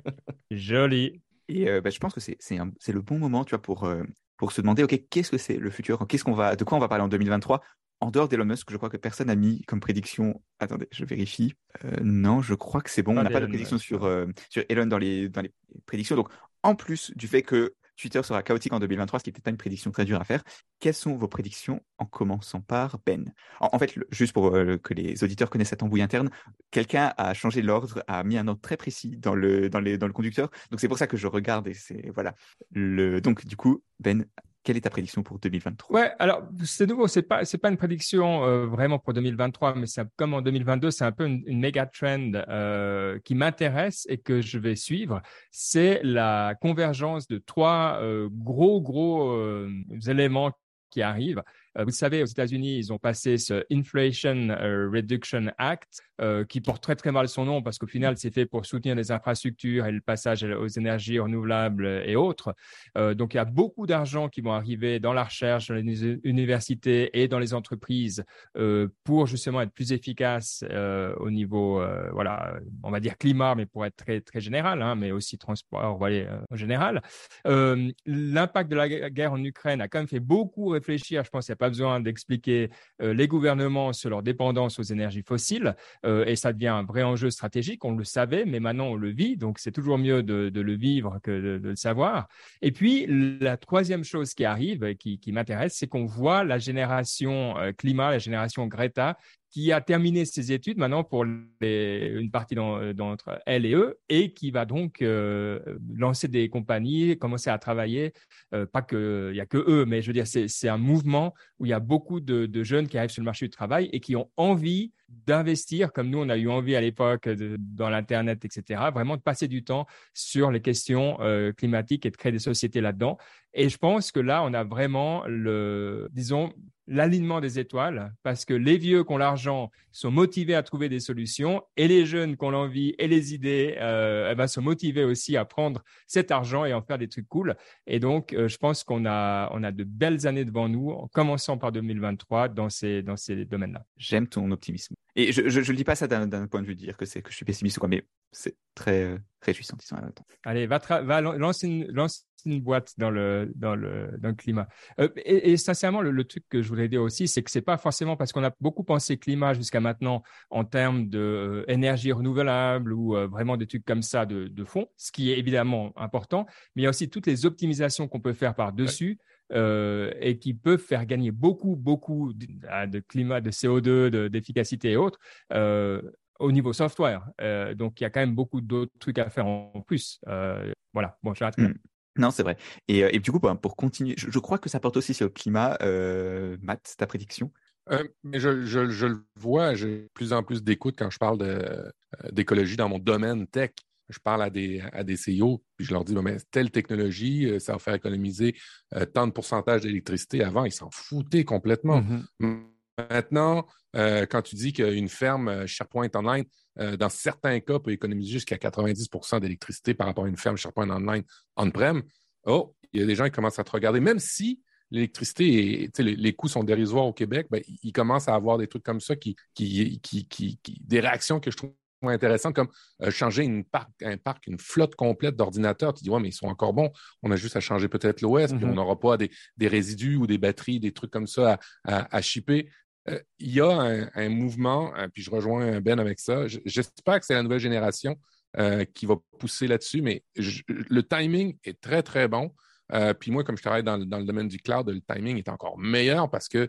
Joli. Et euh, bah, je pense que c'est le bon moment tu vois, pour, euh, pour se demander OK, qu'est-ce que c'est le futur? Qu'est-ce qu'on va, De quoi on va parler en 2023 en dehors d'Elon Musk, je crois que personne n'a mis comme prédiction. Attendez, je vérifie. non, je crois que c'est bon. on n'a pas de prédiction sur, sur Elon dans les, dans les prédictions. Donc, en plus du fait que Twitter sera chaotique en 2023, ce qui était pas une prédiction très dure à faire. Quelles sont vos prédictions en commençant par Ben? En, fait, juste pour euh, que les auditeurs connaissent cette embrouille interne, quelqu'un a changé l'ordre, a mis un ordre très précis dans le, dans le conducteur. Donc c'est pour ça que je regarde et c'est voilà. Le, donc du coup, Ben, quelle est ta prédiction pour 2023 Ouais, alors c'est nouveau, c'est pas c'est pas une prédiction euh, vraiment pour 2023, mais c'est comme en 2022, c'est un peu une, méga trend euh, qui m'intéresse et que je vais suivre. C'est la convergence de trois euh, gros gros éléments qui arrivent. Vous savez, aux États-Unis, ils ont passé ce Inflation Reduction Act, euh, qui porte très très mal son nom parce qu'au final c'est fait pour soutenir les infrastructures et le passage aux énergies renouvelables et autres. Euh, donc il y a beaucoup d'argent qui vont arriver dans la recherche, dans les universités et dans les entreprises euh, pour justement être plus efficaces euh, au niveau, euh, voilà, on va dire climat, mais pour être très très général, hein, mais aussi transport, voilà, en général. L'impact de la guerre en Ukraine a quand même fait beaucoup réfléchir. Je pense qu'il n'y a pas besoin d'expliquer les gouvernements sur leur dépendance aux énergies fossiles. Euh, et ça devient un vrai enjeu stratégique. On le savait, mais maintenant on le vit, donc c'est toujours mieux de, le vivre que de, le savoir. Et puis la troisième chose qui arrive, qui, qui m'intéresse, c'est qu'on voit la génération euh, climat, la génération Greta, qui a terminé ses études maintenant pour une partie d'entre elle et eux, et qui va donc euh, lancer des compagnies, commencer à travailler. Euh, pas qu'il n'y a que eux, mais je veux dire, c'est un mouvement où il y a beaucoup de, jeunes qui arrivent sur le marché du travail et qui ont envie d'investir, comme nous, on a eu envie à l'époque dans l'Internet, etc., vraiment de passer du temps sur les questions euh, climatiques et de créer des sociétés là-dedans. Et je pense que là, on a vraiment le, disons, l'alignement des étoiles parce que les vieux qui ont l'argent sont motivés à trouver des solutions et les jeunes qui ont l'envie et les idées euh, eh ben, sont motivés aussi à prendre cet argent et en faire des trucs cool. Et donc, euh, je pense qu'on a, on a de belles années devant nous, en commençant par 2023 dans ces, dans ces domaines-là. J'aime ton optimisme. Et je ne dis pas ça d'un point de vue de dire que, que je suis pessimiste ou quoi, mais c'est très euh, réjouissant, disons, Allez, va, va lancer une, lance une boîte dans le, dans le, dans le climat. Euh, et, sincèrement, le, truc que je voulais dire aussi, c'est que c'est pas forcément parce qu'on a beaucoup pensé climat jusqu'à maintenant en termes d'énergie renouvelable ou vraiment des trucs comme ça de, de fond, ce qui est évidemment important, mais il y a aussi toutes les optimisations qu'on peut faire par-dessus. Euh, et qui peuvent faire gagner beaucoup, beaucoup de, ah, climat, de CO2, d'efficacité et autres euh, au niveau software. Euh, donc, il y a quand même beaucoup d'autres trucs à faire en plus. voilà, bon, j'arrête mmh. Non, c'est vrai. Et, et, du coup, ben, pour continuer, je, crois que ça porte aussi sur le climat. Matt, ta prédiction mais je, je, je, le vois, j'ai de plus en plus d'écoute quand je parle d'écologie dans mon domaine tech je parle à des, à des CEO, puis je leur dis, mais telle technologie, euh, ça va faire économiser euh, tant de pourcentage d'électricité. Avant, ils s'en foutaient complètement. Mm-hmm. Maintenant, euh, quand tu dis qu'une ferme SharePoint Online, dans certains cas, peut économiser jusqu'à 90% d'électricité par rapport à une ferme SharePoint Online on-prem, oh, il y a des gens qui commencent à te regarder, même si l'électricité les, les, coûts sont dérisoires au Québec, ben, ils commencent à avoir des trucs comme ça qui, qui, qui, qui des réactions que je trouve intéressant comme euh, changer une parc, un parc, une flotte complète d'ordinateurs. Tu dis, ouais, mais ils sont encore bons. On a juste à changer peut-être l'OS, puis on mm-hmm. n'aura pas des, résidus ou des batteries, des trucs comme ça à, à, shipper. Euh, il y a un, mouvement, euh, puis je rejoins Ben avec ça. J'espère que c'est la nouvelle génération qui va pousser là-dessus, mais le timing est très, très bon. puis moi, comme je travaille dans, dans, le domaine du cloud, le timing est encore meilleur parce que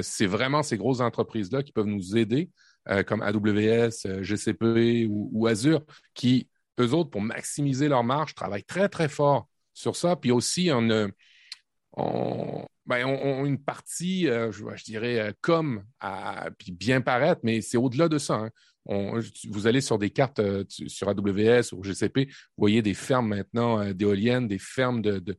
c'est vraiment ces grosses entreprises-là qui peuvent nous aider. Euh, comme AWS, euh, GCP ou, Azure, qui, eux autres, pour maximiser leur marge, travaillent très, très fort sur ça. Puis aussi, on, on, ben, on, une partie, euh, je, dirais, comme à puis bien paraître, mais c'est au-delà de ça. Hein. vous allez sur des cartes sur AWS ou GCP, vous voyez des fermes maintenant d'éoliennes, des fermes de,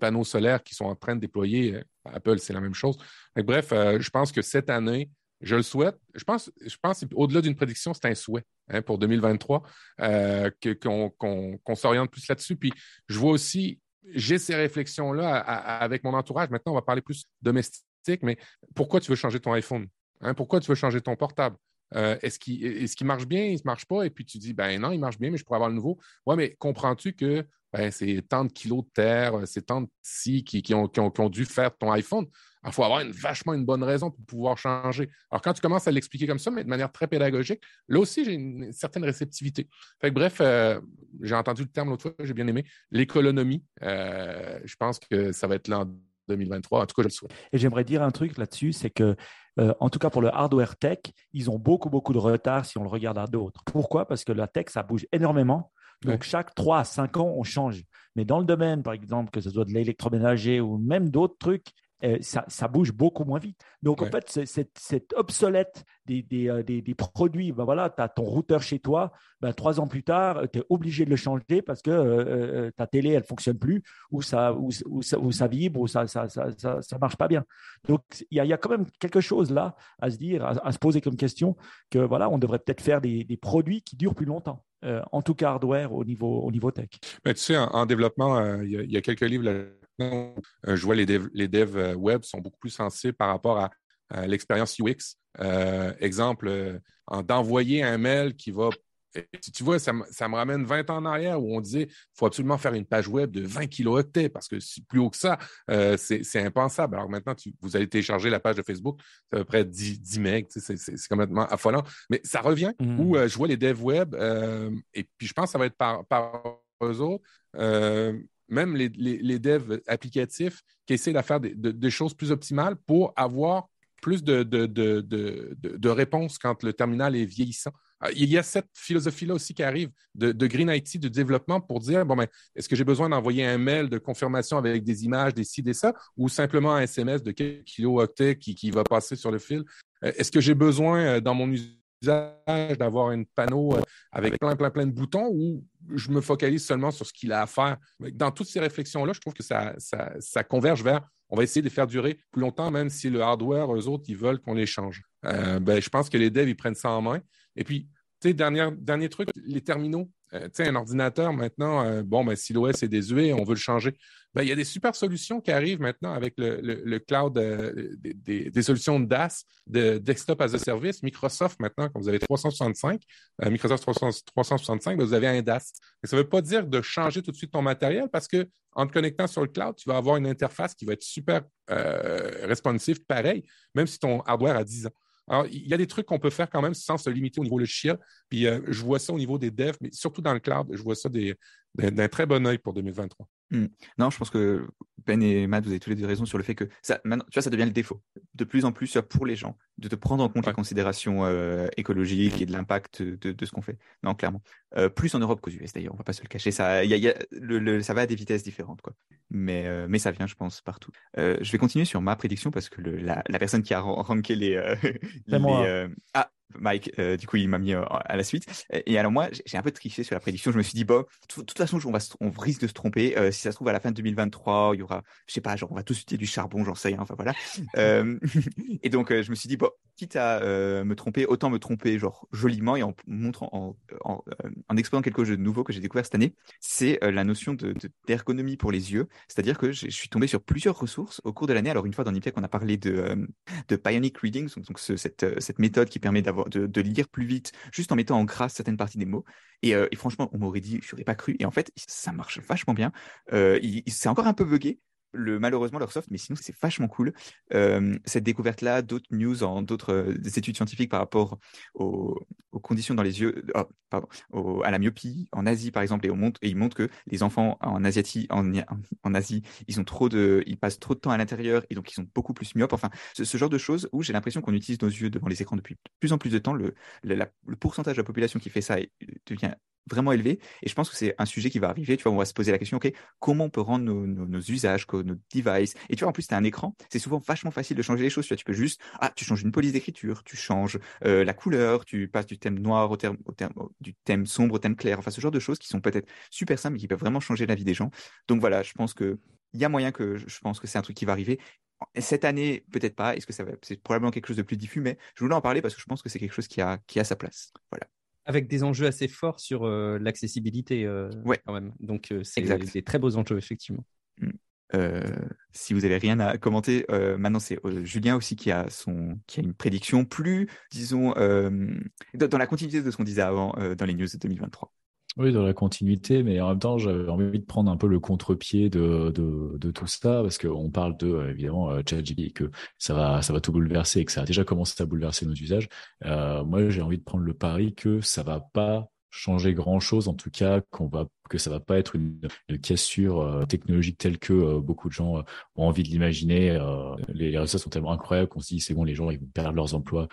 panneaux solaires qui sont en train de déployer. Apple, c'est la même chose. bref, je pense que cette année, je le souhaite. Je pense, je pense au-delà d'une prédiction, c'est un souhait hein, pour 2023 euh, qu'on s'oriente plus là-dessus. Puis je vois aussi, j'ai ces réflexions-là avec mon entourage. Maintenant, on va parler plus domestique, mais pourquoi tu veux changer ton iPhone? Hein? Pourquoi tu veux changer ton portable? Euh, est-ce qu'il marche bien, il ne marche pas? Et puis tu dis, ben non, il marche bien, mais je pourrais avoir le nouveau. Oui, mais comprends-tu que ben, c'est tant de kilos de terre, c'est tant de si qui, ont, qui, ont, dû faire ton iPhone? Il faut avoir une, vachement une bonne raison pour pouvoir changer. Alors, quand tu commences à l'expliquer comme ça, mais de manière très pédagogique, là aussi, j'ai une, certaine réceptivité. Fait bref, euh, j'ai entendu le terme l'autre fois, j'ai bien aimé, l'économie. Euh, je pense que ça va être là en 2023. En tout cas, je le souhaite. Et j'aimerais dire un truc là-dessus, c'est que, euh, en tout cas pour le hardware tech, ils ont beaucoup, beaucoup de retard si on le regarde à d'autres. Pourquoi? Parce que la tech, ça bouge énormément. Donc, chaque 3 à 5 ans, on change. Mais dans le domaine, par exemple, que ce soit de l'électroménager ou même d'autres trucs, euh, ça, bouge beaucoup moins vite. Donc, en fait, cette, obsolète des, euh, des, des, produits, ben voilà, tu as ton routeur chez toi, ben, trois ans plus tard, tu es obligé de le changer parce que euh, ta télé, elle fonctionne plus, ou ça, ou, ça, vibre, ou ça ça, ça, ça, marche pas bien. Donc, il y a, y a, quand même quelque chose là à se dire, à, se poser comme question, que voilà, on devrait peut-être faire des, des, produits qui durent plus longtemps. en tout cas hardware au niveau, au niveau tech. Mais tu sais, en, développement, il y, y, a quelques livres euh, je vois les devs, les devs euh, web sont beaucoup plus sensibles par rapport à, l'expérience UX. Euh, exemple, d'envoyer un mail qui va tu vois, ça, me ramène 20 ans en arrière où on disait qu'il faut absolument faire une page web de 20 kilooctets parce que plus haut que ça, c'est impensable. Alors maintenant, vous allez télécharger la page de Facebook, c'est à peu près 10, 10 MB, c'est complètement affolant. Mais ça revient mmh. où je vois les devs web et puis je pense que ça va être par, par eux autres même les, les, devs applicatifs qui essaient de faire des, choses plus optimales pour avoir plus de, réponses quand le terminal est vieillissant. Ah, il y a cette philosophie-là aussi qui arrive de, Green IT, de développement, pour dire, bon, ben, est-ce que j'ai besoin d'envoyer un mail de confirmation avec des images, des ci, des ça, ou simplement un SMS de quelques kilooctets qui, qui va passer sur le fil? Euh, est-ce que j'ai besoin, euh, dans mon usage, d'avoir un panneau euh, avec plein, plein, plein de boutons ou je me focalise seulement sur ce qu'il a à faire? Dans toutes ces réflexions-là, je trouve que ça, ça, converge vers on va essayer de faire durer plus longtemps, même si le hardware, eux autres, ils veulent qu'on les change. Euh, ben, je pense que les devs, ils prennent ça en main. Et puis, tu sais, dernier, dernier truc, les terminaux. Euh, tu sais, un ordinateur, maintenant, euh, bon, ben, si l'OS est désuet, on veut le changer. Ben, il y a des super solutions qui arrivent maintenant avec le, cloud, euh, des, des, solutions DAS, de desktop as a service. Microsoft, maintenant, quand vous avez 365, euh, Microsoft 365, ben, vous avez un DAS. Mais ça ne veut pas dire de changer tout de suite ton matériel parce que en te connectant sur le cloud, tu vas avoir une interface qui va être super euh, responsive, pareil, même si ton hardware a 10 ans. Alors, il y a des trucs qu'on peut faire quand même sans se limiter au niveau logiciel. Puis, je vois ça au niveau des devs, mais surtout dans le cloud, je vois ça d'un très bon œil pour 2023. Hmm. Non, je pense que Ben et Matt, vous avez tous les deux raison sur le fait que ça, maintenant, tu vois, ça devient le défaut. De plus en plus, pour les gens, de te prendre en compte les considérations euh, écologiques et de l'impact de, ce qu'on fait. Non, clairement. Euh, plus en Europe qu'aux US d'ailleurs, on va pas se le cacher. Ça, y a, le, ça va à des vitesses différentes, quoi. Mais, euh, mais ça vient, je pense, partout. je vais continuer sur ma prédiction parce que la, la, personne qui a ranké les. les moi. ah, Mike, euh, du coup, il m'a mis euh, à la suite. Et alors moi, j'ai un peu triché sur la prédiction. Je me suis dit, bon, de toute façon, on, va, on risque de se tromper. Euh, si ça se trouve, à la fin de 2023, il y aura, je sais pas, genre, on va tous utiliser du charbon, j'en sais rien. Enfin voilà. et donc, je me suis dit, bon, quitte à me tromper, autant me tromper, genre, joliment et en montrant, en, en, en exposant quelque chose de nouveau que j'ai découvert cette année. C'est la notion d'ergonomie de, pour les yeux. C'est-à-dire que je suis tombé sur plusieurs ressources au cours de l'année. Alors, une fois dans Niptech, on a parlé de, de Bionic Reading, donc, cette, cette méthode qui permet d'avoir de, lire plus vite, juste en mettant en grâce certaines parties des mots. Et, euh, franchement, on m'aurait dit, je n'aurais pas cru. Et en fait, ça marche vachement bien. Euh, c'est encore un peu bugué, le, malheureusement leur soft, mais sinon c'est vachement cool. Euh, cette découverte-là, d'autres news en d'autres euh, études scientifiques par rapport aux, conditions dans les yeux, oh, pardon, à la myopie en Asie par exemple, et, ils montrent que les enfants en, Asiatie, en, Asie, ils ont trop de, ils passent trop de temps à l'intérieur et donc ils sont beaucoup plus myopes. Enfin, ce, genre de choses où j'ai l'impression qu'on utilise nos yeux devant les écrans depuis plus en plus de temps. Le, le pourcentage de la population qui fait ça devient vraiment élevé. Et je pense que c'est un sujet qui va arriver. Tu vois, on va se poser la question, OK, comment on peut rendre nos, usages, nos devices. Et tu vois, en plus, tu as un écran. C'est souvent vachement facile de changer les choses. Tu vois, tu peux juste, ah, tu changes une police d'écriture, tu changes euh, la couleur, tu passes du thème noir au thème, du thème sombre au thème clair. Enfin, ce genre de choses qui sont peut-être super simples mais qui peuvent vraiment changer la vie des gens. Donc voilà, je pense que il y a moyen que je pense que c'est un truc qui va arriver. Cette année, peut-être pas. Est-ce que ça va C'est probablement quelque chose de plus diffus, mais je voulais en parler parce que je pense que c'est quelque chose qui a, qui a sa place. Voilà avec des enjeux assez forts sur euh, l'accessibilité euh, ouais. quand même. Donc euh, c'est des très beaux enjeux effectivement. Mm. Si vous avez rien à commenter, maintenant c'est Julien aussi qui a son qui a une prédiction plus, disons, dans la continuité de ce qu'on disait avant dans les news de 2023. Oui, dans la continuité, mais en même temps, j'avais envie de prendre un peu le contre-pied de, de, tout ça, parce qu'on parle de, euh, évidemment, euh, ChatGPT, que ça va, ça va tout bouleverser et que ça a déjà commencé à bouleverser nos usages. Euh, moi, j'ai envie de prendre le pari que ça va pas changer grand chose, en tout cas, qu'on va que ça va pas être une, cassure euh, technologique telle que euh, beaucoup de gens euh, ont envie de l'imaginer. les, les, résultats sont tellement incroyables qu'on se dit c'est bon, les gens ils vont perdre leurs emplois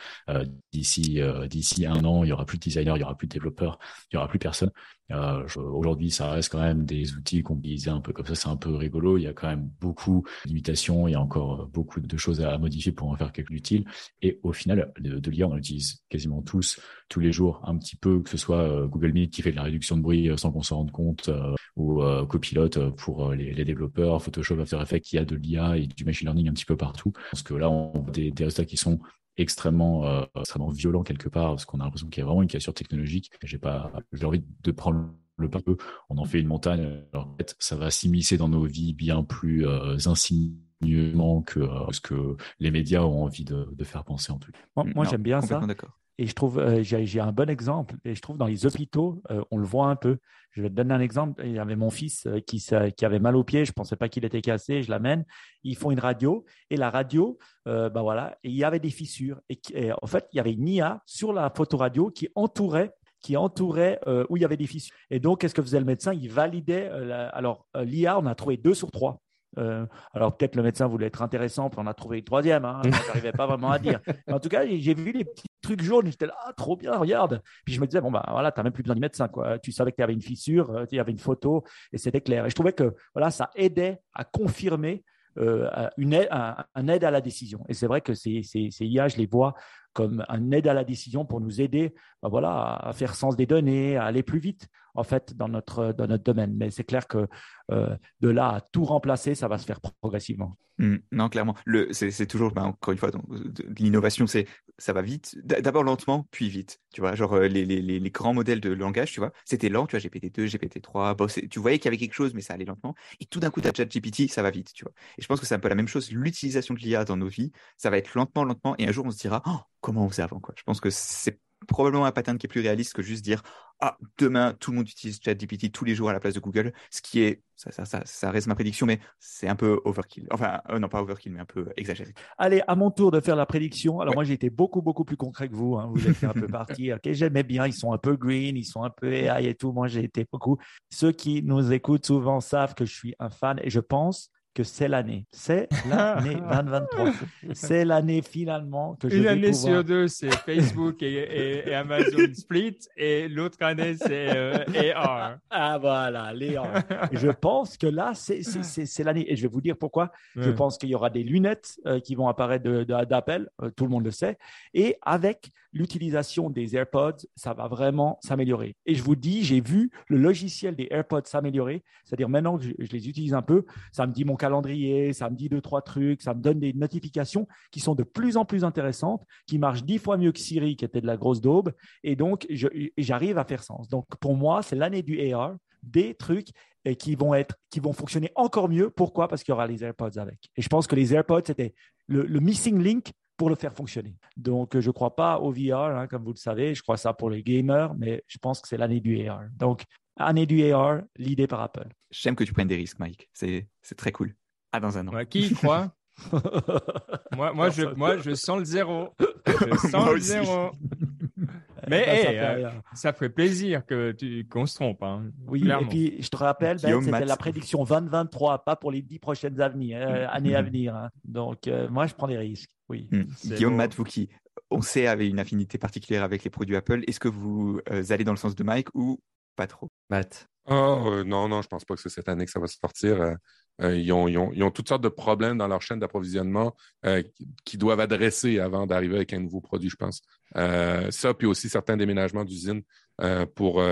d'ici d'ici un an. Il y aura plus de designers, il y aura plus de développeurs, il y aura plus personne. Aujourd'hui, ça reste quand même des outils qu'on utilisait un peu comme ça. C'est un peu rigolo. Il y a quand même beaucoup de limitations. Il y a encore beaucoup de choses à modifier pour en faire quelque chose d'utile. Et au final, de, l'IA, on l'utilise quasiment tous, tous les jours, un petit peu, que ce soit Google Meet qui fait de la réduction de bruit sans qu'on s'en rende compte euh, ou euh, copilote euh, pour les, développeurs, Photoshop, After Effects, qui a de l'IA et du machine learning un petit peu partout. Parce que là, on a des, résultats qui sont extrêmement extrêmement violents quelque part parce qu'on a l'impression qu'il y a vraiment une cassure technologique. J'ai pas j'ai envie de prendre le pas peu. On en fait une montagne. en fait, ça va s'immiscer dans nos vies bien plus insigneusement que ce que les médias ont envie de, faire penser en tout cas. Moi, j'aime bien ça. Et je trouve, j'ai un bon exemple. Et je trouve dans les hôpitaux, on le voit un peu. Je vais te donner un exemple. Il y avait mon fils euh, qui, qui avait mal au pied. Je ne pensais pas qu'il était cassé. Je l'amène. Ils font une radio. Et la radio, euh, ben voilà, il y avait des fissures. Et, en fait, il y avait une IA sur la photoradio qui entourait qui entourait euh, où il y avait des fissures. Et donc, qu'est-ce que faisait le médecin? Il validait. alors, l'IA, on a trouvé deux sur trois. Euh, alors peut-être le médecin voulait être intéressant, puis on a trouvé une troisième. Hein, je n'arrivais pas vraiment à dire. en tout cas, j'ai vu les petits trucs jaunes. J'étais là, ah, trop bien, regarde. Puis je me disais, bon, bah voilà, tu n'as même plus besoin du médecin. Quoi. Tu savais qu'il y avait une fissure, euh, il y avait une photo, et c'était clair. Et je trouvais que voilà, ça aidait à confirmer euh, une aide, à la décision. Et c'est vrai que ces, ces, IA, je les vois comme un aide à la décision pour nous aider ben voilà, à faire sens des données, à aller plus vite en fait dans notre, dans notre domaine. Mais c'est clair que euh, de là à tout remplacer, ça va se faire progressivement. Mmh. non, clairement. C'est toujours, ben, encore une fois, l'innovation, c'est ça va vite. D'abord lentement, puis vite. Tu vois, genre euh, les, les, les, grands modèles de langage, tu vois, c'était lent, tu vois, GPT-2, GPT-3, bon, tu voyais qu'il y avait quelque chose, mais ça allait lentement. Et tout d'un coup, tu as ChatGPT, ça va vite, tu vois. Et je pense que c'est un peu la même chose. L'utilisation de l'IA dans nos vies, ça va être lentement, lentement. Et un jour, on se dira, oh, comment on faisait avant, quoi. Je pense que c'est probablement un pattern qui est plus réaliste que juste dire ah demain tout le monde utilise ChatGPT tous les jours à la place de Google, ce qui est ça, ça, ça, ça reste ma prédiction, mais c'est un peu overkill. Enfin euh, non pas overkill, mais un peu exagéré. Allez, à mon tour de faire la prédiction. Alors moi j'ai été beaucoup beaucoup plus concret que vous. Hein. Vous êtes un peu parti. Ok, j'aimais bien. Ils sont un peu green, ils sont un peu AI et tout. Moi j'ai été beaucoup. Ceux qui nous écoutent souvent savent que je suis un fan et je pense que c'est l'année. C'est l'année 2023. C'est l'année finalement que je Une année sur deux, c'est Facebook et, et, Amazon Split, et l'autre année, c'est euh, AR. Ah voilà, l'AR. je pense que là, c'est l'année. Et je vais vous dire pourquoi. Je pense qu'il y aura des lunettes euh, qui vont apparaître d'Apple, euh, tout le monde le sait. Et avec l'utilisation des AirPods, ça va vraiment s'améliorer. Et je vous dis, j'ai vu le logiciel des AirPods s'améliorer. C'est-à-dire maintenant que je, je, les utilise un peu, ça me dit mon calendrier, ça me dit deux, trois trucs, ça me donne des notifications qui sont de plus en plus intéressantes, qui marchent dix fois mieux que Siri, qui était de la grosse daube. Et donc, j'arrive à faire sens. Donc, pour moi, c'est l'année du AR, des trucs qui vont être, qui vont fonctionner encore mieux. Pourquoi? Parce qu'il y aura les AirPods avec. Et je pense que les AirPods, c'était le, missing link pour le faire fonctionner. Donc, je ne crois pas au VR, hein, comme vous le savez. Je crois ça pour les gamers, mais je pense que c'est l'année du AR. Donc, année du AR, l'idée par Apple. J'aime que tu prennes des risques, Mike. C'est très cool. Ah, dans un an. qui croit? Moi, moi, je, moi, je sens le zéro. Je sens le zéro. Mais ça, euh, ça, ferait plaisir que tu qu'on se trompe. Hein, oui, et puis je te rappelle, ben, c'était la prédiction 2023, pas pour les dix prochaines euh, années à venir. Hein. Donc, euh, moi, je prends des risques. Oui. Hmm. Guillaume, Matt, vous qui, on sait, avez une affinité particulière avec les produits Apple, est-ce que vous allez dans le sens de Mike ou pas trop? Matt Oh, non, non, je pense pas que c'est cette année que ça va se sortir. Euh, euh, ils, ont, ils, ont, ils, ont, toutes sortes de problèmes dans leur chaîne d'approvisionnement euh, qui doivent adresser avant d'arriver avec un nouveau produit, je pense. ça, puis aussi certains déménagements d'usines pour,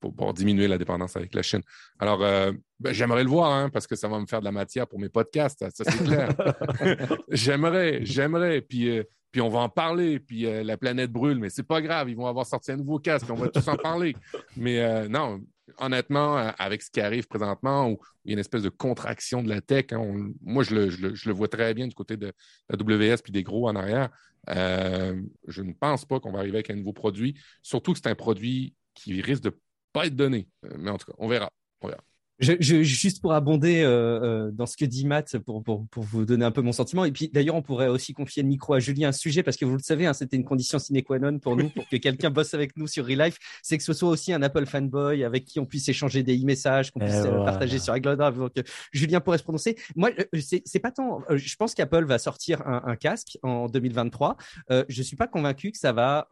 pour, pour, diminuer la dépendance avec la Chine. Alors, ben, j'aimerais le voir, hein, parce que ça va me faire de la matière pour mes podcasts, ça, c'est clair. j'aimerais, j'aimerais. Puis puis on va en parler, puis la planète brûle, mais c'est pas grave, ils vont avoir sorti un nouveau casque, on va tous en parler. Mais non, honnêtement, euh, avec ce qui arrive présentement, où il y a une espèce de contraction de la tech, hein, moi, je le, vois très bien du côté de la WS puis des gros en arrière. Euh, je ne pense pas qu'on va arriver avec un nouveau produit, surtout que c'est un produit qui risque de ne pas être donné. Euh, mais en tout cas, on verra. On verra. Je, juste pour abonder euh, euh, dans ce que dit Matt, pour, pour, pour, vous donner un peu mon sentiment. Et puis d'ailleurs, on pourrait aussi confier le micro à Julien un sujet parce que vous le savez, hein, c'était une condition sine qua non pour nous, pour que quelqu'un bosse avec nous sur Relife, c'est que ce soit aussi un Apple fanboy avec qui on puisse échanger des e-messages, qu'on puisse euh, partager sur iCloud Donc Julien pourrait se prononcer. Moi, c'est pas tant. je pense qu'Apple va sortir un, un, casque en 2023. je suis pas convaincu que ça va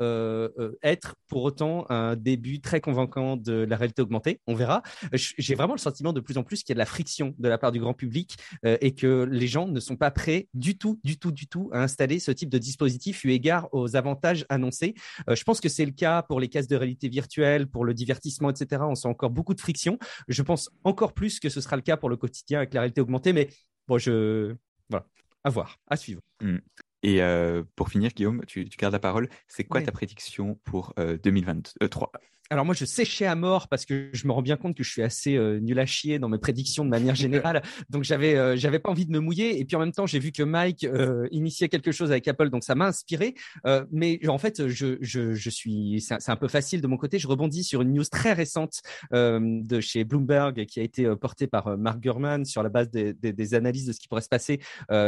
être pour autant un début très convaincant de la réalité augmentée. On verra. J'ai vraiment le sentiment de plus en plus qu'il y a de la friction de la part du grand public euh, et que les gens ne sont pas prêts du tout, du tout, du tout à installer ce type de dispositif eu égard aux avantages annoncés. Euh, je pense que c'est le cas pour les cases de réalité virtuelle, pour le divertissement, etc. On sent encore beaucoup de friction. Je pense encore plus que ce sera le cas pour le quotidien avec la réalité augmentée, mais bon, je voilà, à voir, à suivre. Mmh. Et euh, pour finir, Guillaume, tu, gardes la parole. C'est quoi ta prédiction pour 2023 alors moi, je séchais à mort parce que je me rends bien compte que je suis assez euh, nul à chier dans mes prédictions de manière générale. donc j'avais euh, j'avais pas envie de me mouiller. Et puis en même temps, j'ai vu que Mike euh, initiait quelque chose avec Apple, donc ça m'a inspiré. Euh, mais en fait, je je, je suis c'est un, peu facile de mon côté. Je rebondis sur une news très récente de chez Bloomberg qui a été portée par Mark Gurman sur la base des, des, des, analyses de ce qui pourrait se passer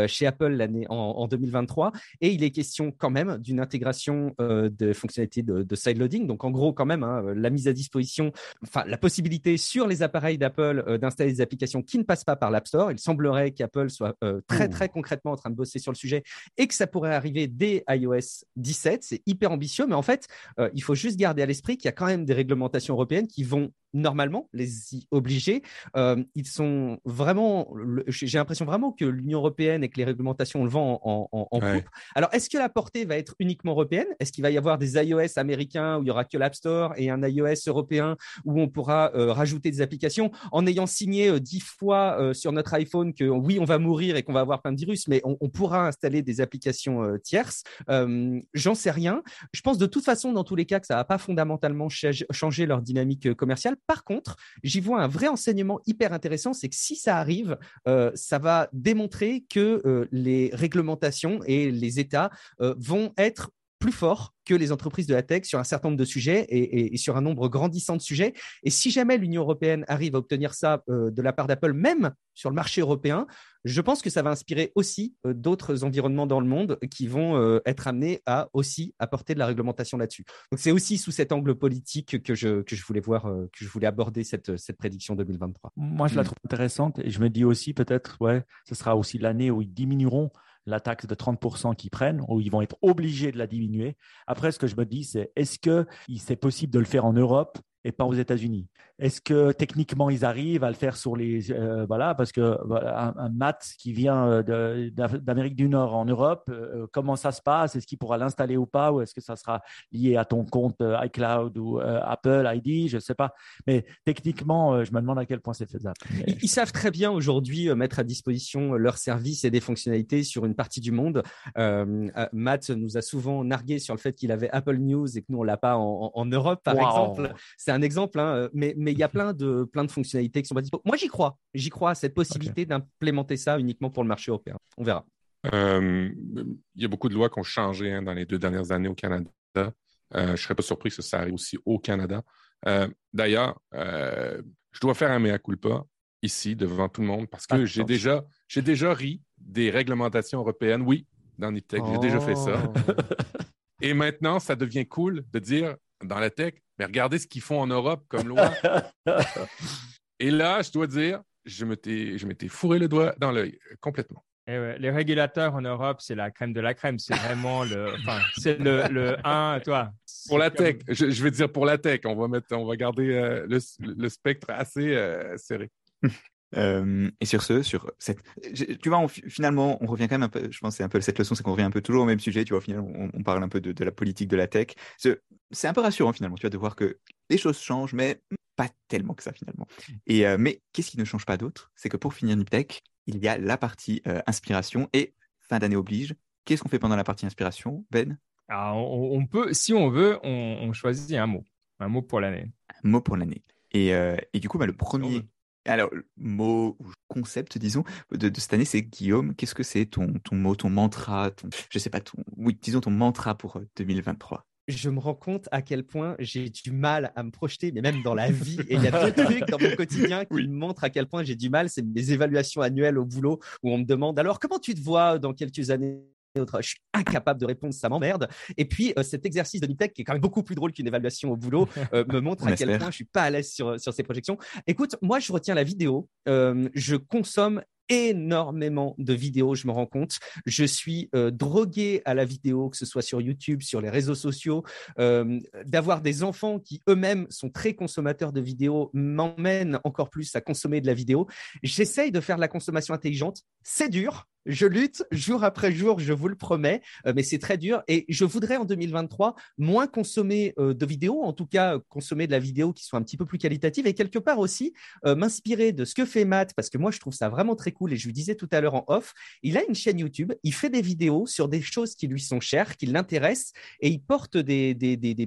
chez Apple l'année en, en, 2023. Et il est question quand même d'une intégration de fonctionnalités de, de sideloading. Donc en gros, quand même. Hein, la mise à disposition, enfin la possibilité sur les appareils d'Apple euh, d'installer des applications qui ne passent pas par l'App Store. Il semblerait qu'Apple soit euh, très très concrètement en train de bosser sur le sujet et que ça pourrait arriver dès iOS 17. C'est hyper ambitieux, mais en fait, euh, il faut juste garder à l'esprit qu'il y a quand même des réglementations européennes qui vont normalement les y obliger. ils sont vraiment, j'ai l'impression vraiment que l'Union européenne et que les réglementations le vont en, en, en coupe. Alors, est-ce que la portée va être uniquement européenne? Est-ce qu'il va y avoir des iOS américains où il y aura que l'App Store et un iOS européen où on pourra rajouter des applications en ayant signé dix fois sur notre iPhone que oui, on va mourir et qu'on va avoir plein de virus, mais on, on pourra installer des applications tierces? J'en sais rien. Je pense de toute façon, dans tous les cas, que ça va pas fondamentalement changer leur dynamique commerciale. Par contre, j'y vois un vrai enseignement hyper intéressant, c'est que si ça arrive, euh, ça va démontrer que euh, les réglementations et les États euh, vont être plus forts que les entreprises de la tech sur un certain nombre de sujets et, sur un nombre grandissant de sujets. Et si jamais l'Union européenne arrive à obtenir ça de la part d'Apple, même sur le marché européen, je pense que ça va inspirer aussi d'autres environnements dans le monde qui vont être amenés à aussi apporter de la réglementation là-dessus. Donc c'est aussi sous cet angle politique que je, que je voulais voir, que je voulais aborder cette, cette prédiction 2023. Moi, je la trouve intéressante et je me dis aussi peut-être, ouais, ce sera aussi l'année où ils diminueront la taxe de 30% qu'ils prennent, ou ils vont être obligés de la diminuer. Après, ce que je me dis, c'est est-ce que c'est possible de le faire en Europe et pas aux États-Unis? Est-ce que techniquement ils arrivent à le faire sur les euh, voilà parce que voilà, un, Matt qui vient euh, d'Amérique du Nord en Europe, euh, comment ça se passe? Est-ce qu'il pourra l'installer ou pas? Ou est-ce que ça sera lié à ton compte iCloud ou Apple ID Je ne sais pas. Mais techniquement, je me demande à quel point c'est faisable. Ils, savent très bien aujourd'hui mettre à disposition leurs services et des fonctionnalités sur une partie du monde. Matt nous a souvent nargué sur le fait qu'il avait Apple News et que nous on l'a pas en, Europe, par exemple. C'est un exemple, hein, mais mais il y a plein de, plein de fonctionnalités qui sont pas disponibles. Moi, j'y crois. J'y crois à cette possibilité d'implémenter ça uniquement pour le marché européen. On verra. Euh, il y a beaucoup de lois qui ont changé hein, dans les deux dernières années au Canada. Euh, je ne serais pas surpris que ça arrive aussi au Canada. Euh, d'ailleurs, je dois faire un mea culpa ici devant tout le monde parce que j'ai déjà, déjà ri des réglementations européennes. Oui, dans Niptech, j'ai déjà fait ça. Oh. Et maintenant, ça devient cool de dire dans la tech, mais regardez ce qu'ils font en Europe comme loi. Et là, je dois dire, je m'étais fourré le doigt dans l'œil complètement. Eh les régulateurs en Europe, c'est la crème de la crème. C'est vraiment le, enfin, c'est le, le 1, toi. Pour la tech, je, vais dire pour la tech, on va mettre, on va garder euh, le, spectre assez euh, serré. Euh, et sur ce, sur cette, tu vois, finalement, on revient quand même un peu. Je pense c'est un peu cette leçon, c'est qu'on revient un peu toujours au même sujet. Tu vois, finalement, on, on parle un peu de, de, la politique de la tech. C'est un peu rassurant finalement, tu vois, de voir que les choses changent, mais pas tellement que ça finalement. Et euh, mais qu'est-ce qui ne change pas d'autre? C'est que pour finir Niptech, il y a la partie euh, inspiration et fin d'année oblige. Qu'est-ce qu'on fait pendant la partie inspiration, Ben? Alors, on, on, peut, si on veut, on, on, choisit un mot, un mot pour l'année. Un mot pour l'année. Et, et, du coup, bah, le premier alors, mot ou concept, disons, de, cette année, c'est Guillaume. Qu'est-ce que c'est ton, ton mot, ton mantra, ton, je sais pas, ton, oui, disons ton mantra pour 2023 euh, je me rends compte à quel point j'ai du mal à me projeter, mais même dans la vie. Et il y a deux trucs dans mon quotidien qui me montrent à quel point j'ai du mal. C'est mes évaluations annuelles au boulot où on me demande alors comment tu te vois dans quelques années? Je suis incapable de répondre, ça m'emmerde. Et puis, euh, cet exercice de Niptech, qui est quand même beaucoup plus drôle qu'une évaluation au boulot, euh, me montre à quel point je suis pas à l'aise sur, sur ces projections. Écoute, moi, je retiens la vidéo. Euh, je consomme énormément de vidéos, je me rends compte. Je suis drogué à la vidéo, que ce soit sur YouTube, sur les réseaux sociaux. D'avoir des enfants qui eux-mêmes sont très consommateurs de vidéos m'emmène encore plus à consommer de la vidéo. J'essaye de faire de la consommation intelligente. C'est dur, je lutte jour après jour, je vous le promets, euh, mais c'est très dur. Et je voudrais en 2023 moins consommer euh, de vidéos, en tout cas consommer de la vidéo qui soit un petit peu plus qualitative et quelque part aussi euh, m'inspirer de ce que fait Matt, parce que moi je trouve ça vraiment très cool. Et je lui disais tout à l'heure en off, il a une chaîne YouTube, il fait des vidéos sur des choses qui lui sont chères, qui l'intéressent, et il porte des,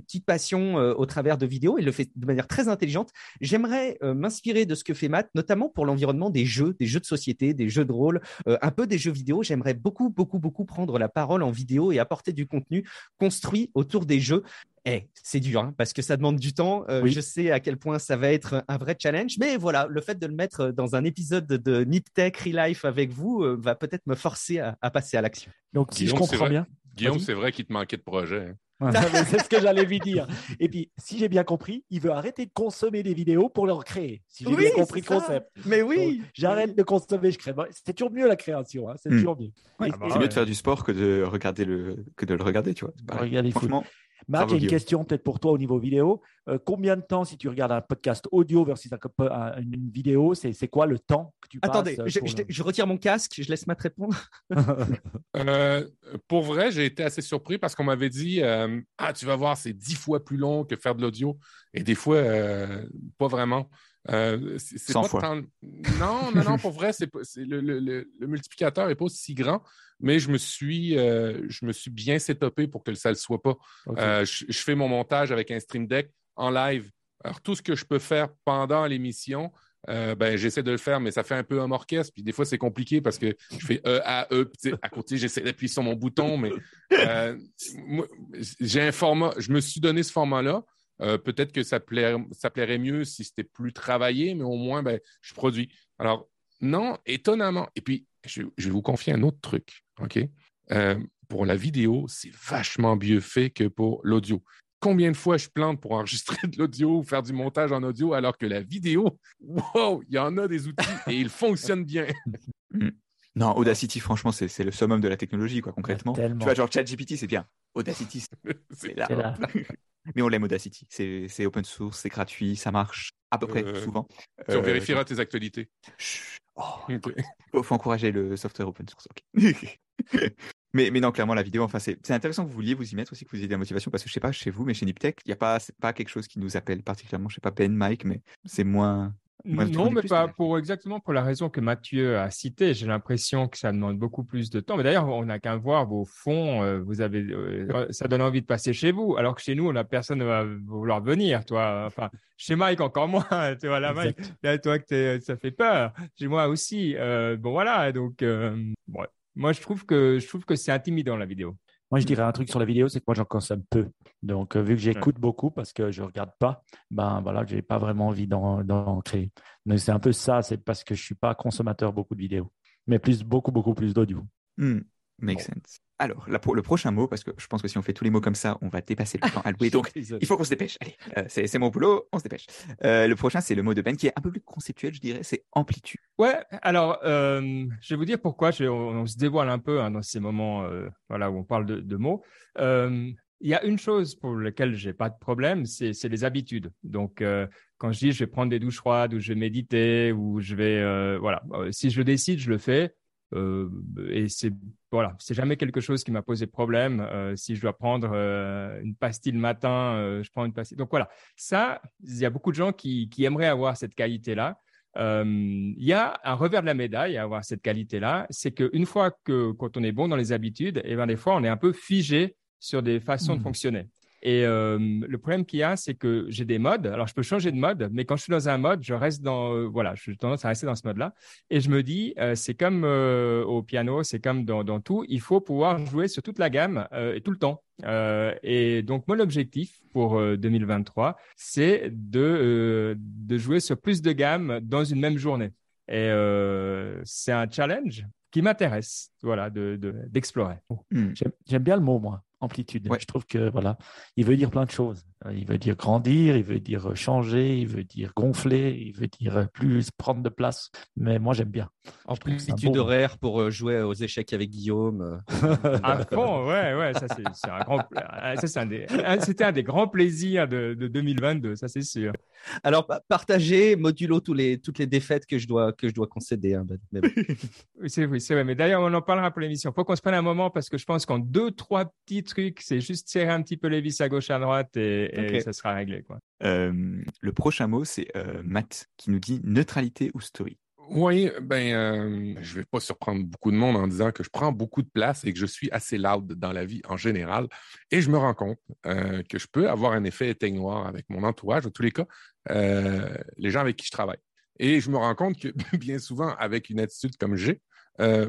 petites passions au travers de vidéos. Il le fait de manière très intelligente. J'aimerais m'inspirer de ce que fait Matt, notamment pour l'environnement des jeux, des jeux de société, des jeux de rôle, un peu des vidéo, j'aimerais beaucoup, beaucoup, beaucoup prendre la parole en vidéo et apporter du contenu construit autour des jeux. Eh, c'est dur hein, parce que ça demande du temps. Euh, je sais à quel point ça va être un vrai challenge, mais voilà, le fait de le mettre dans un épisode de Nip Tech Relife avec vous euh, va peut-être me forcer à, passer à l'action. Donc, si je comprends bien, Guillaume, c'est vrai qu'il te manquait de projet. Hein. C'est ce que j'allais lui dire. Et puis, si j'ai bien compris, il veut arrêter de consommer des vidéos pour les recréer. Si j'ai bien compris le concept. Mais oui. J'arrête de consommer, je crée. C'est toujours mieux la création. Hein. C'est hmm. toujours mieux. c'est mieux de faire du sport que de regarder le que de le regarder, tu vois. Regarder franchement. Marc, il y a une question peut-être pour toi au niveau vidéo. Euh, combien de temps, si tu regardes un podcast audio versus une vidéo, c'est quoi le temps que tu passes Attendez, je, je, retire mon casque, je laisse Matt répondre. euh, pour vrai, j'ai été assez surpris parce qu'on m'avait dit euh, Ah, tu vas voir, c'est dix fois plus long que faire de l'audio. Et des fois, euh, pas vraiment. Euh, c'est pas fois. Non, non, non, pour vrai, c'est le, le, le, multiplicateur n'est pas aussi grand, mais je me suis, euh, je me suis bien setupé pour que ça ne le soit pas. Euh, je, fais mon montage avec un stream deck en live. Alors, tout ce que je peux faire pendant l'émission, ben, j'essaie de le faire, mais ça fait un peu un orchestre. Puis des fois, c'est compliqué parce que je fais E, A, E. à côté, j'essaie d'appuyer sur mon bouton, mais j'ai un format. Je me suis donné ce format-là. Euh, peut-être que ça, plairait mieux si c'était plus travaillé, mais au moins, ben, je produis. Alors, non, étonnamment. Et puis, je, vais vous confier un autre truc. OK? Euh, pour la vidéo, c'est vachement mieux fait que pour l'audio. Combien de fois je plante pour enregistrer de l'audio ou faire du montage en audio alors que la vidéo, wow, il y en a des outils et ils fonctionnent bien. Non, Audacity, franchement, c'est le summum de la technologie, quoi, concrètement. Tu vois, genre ChatGPT, c'est bien. Audacity, c'est là. Mais on l'aime Audacity. C'est open source, c'est gratuit, ça marche à peu près euh, souvent. Tu euh, vérifieras tes actualités. Oh, Il faut encourager le software open source. mais, mais non, clairement, la vidéo, enfin, c'est intéressant que vous vouliez vous y mettre aussi, que vous ayez de la motivation, parce que je sais pas, chez vous, mais chez Niptech, il n'y a pas, pas quelque chose qui nous appelle particulièrement. Je sais pas, Ben, Mike, mais c'est moins, non, mais pas pour exactement pour la raison que Mathieu a citée. J'ai l'impression que ça demande beaucoup plus de temps. Mais d'ailleurs, on n'a qu'à voir vos fonds. Euh, vous avez, euh, ça donne envie de passer chez vous, alors que chez nous, on n'a personne à vouloir venir. Toi, enfin, chez Mike encore moins. Tu vois là, Mike, là, toi que ça fait peur. Chez moi aussi. Euh, bon voilà. Donc, moi, je trouve que je trouve que c'est intimidant la vidéo. Moi, je dirais un truc sur la vidéo, c'est que moi, j'en consomme peu. Donc, euh, vu que j'écoute beaucoup parce que je regarde pas, ben voilà, j'ai pas vraiment envie d'en créer. Donc, c'est un peu ça, c'est parce que je suis pas consommateur beaucoup de vidéos, mais plus beaucoup, beaucoup plus d'audio. Hmm, makes sense. Alors, le prochain mot, parce que je pense que si on fait tous les mots comme ça, on va dépasser le temps louer. Donc, il faut qu'on se dépêche. Allez, euh, c'est mon boulot, on se dépêche. Euh, le prochain, c'est le mot de Ben qui est un peu plus conceptuel, je dirais, c'est amplitude. Ouais, alors, euh, je vais vous dire pourquoi on, se dévoile un peu hein, dans ces moments voilà, où on parle de, mots. Il y a une chose pour laquelle j'ai pas de problème, c'est les habitudes. Donc, quand je dis je vais prendre des douches froides ou je vais méditer ou je vais, voilà, si je le décide, je le fais. Euh, et c'est voilà, c'est jamais quelque chose qui m'a posé problème. Euh, si je dois prendre euh, une pastille le matin, je prends une pastille. Donc voilà, ça, il y a beaucoup de gens qui, qui aimeraient avoir cette qualité-là. Il y a un revers de la médaille à avoir cette qualité-là, c'est qu'une fois que quand on est bon dans les habitudes, et eh ben des fois on est un peu figé sur des façons de mmh. fonctionner. Et euh, le problème qu'il y a, c'est que j'ai des modes. Alors, je peux changer de mode, mais quand je suis dans un mode, je reste dans, euh, voilà, suis tendance à rester dans ce mode-là. Et je me dis, euh, c'est comme au piano, c'est comme dans, tout, il faut pouvoir jouer sur toute la gamme tout le temps. et donc, mon objectif pour 2023, c'est de, de jouer sur plus de gammes dans une même journée. Et c'est un challenge qui m'intéresse, voilà, d'explorer. De, J'aime bien le mot, moi amplitude. Je trouve que voilà, il veut dire plein de choses. Il veut dire grandir, il veut dire changer, il veut dire gonfler, il veut dire plus prendre de place. Mais moi, j'aime bien. Amplitude horaire pour euh, jouer aux échecs avec Guillaume. à fond, ouais, ouais, ça c'est un grand, ah, c'était un des grands plaisirs de, 2022, ça c'est sûr. Alors partagez modulo tous les, toutes les défaites que je dois que je dois concéder. Hein, mais oui, c'est vrai. Mais d'ailleurs, on en parlera pour l'émission. Faut qu'on se prenne un moment parce que je pense qu'en deux trois petits trucs, c'est juste serrer un petit peu les vis à gauche à droite et, et ça sera réglé. Quoi. Euh, le prochain mot, c'est euh, Matt qui nous dit neutralité ou story. Oui, ben, euh, je vais pas surprendre beaucoup de monde en disant que je prends beaucoup de place et que je suis assez loud dans la vie en général. Et je me rends compte que je peux avoir un effet éteignoir avec mon entourage, en tous les cas, les gens avec qui je travaille. Et je me rends compte que bien souvent, avec une attitude comme j'ai,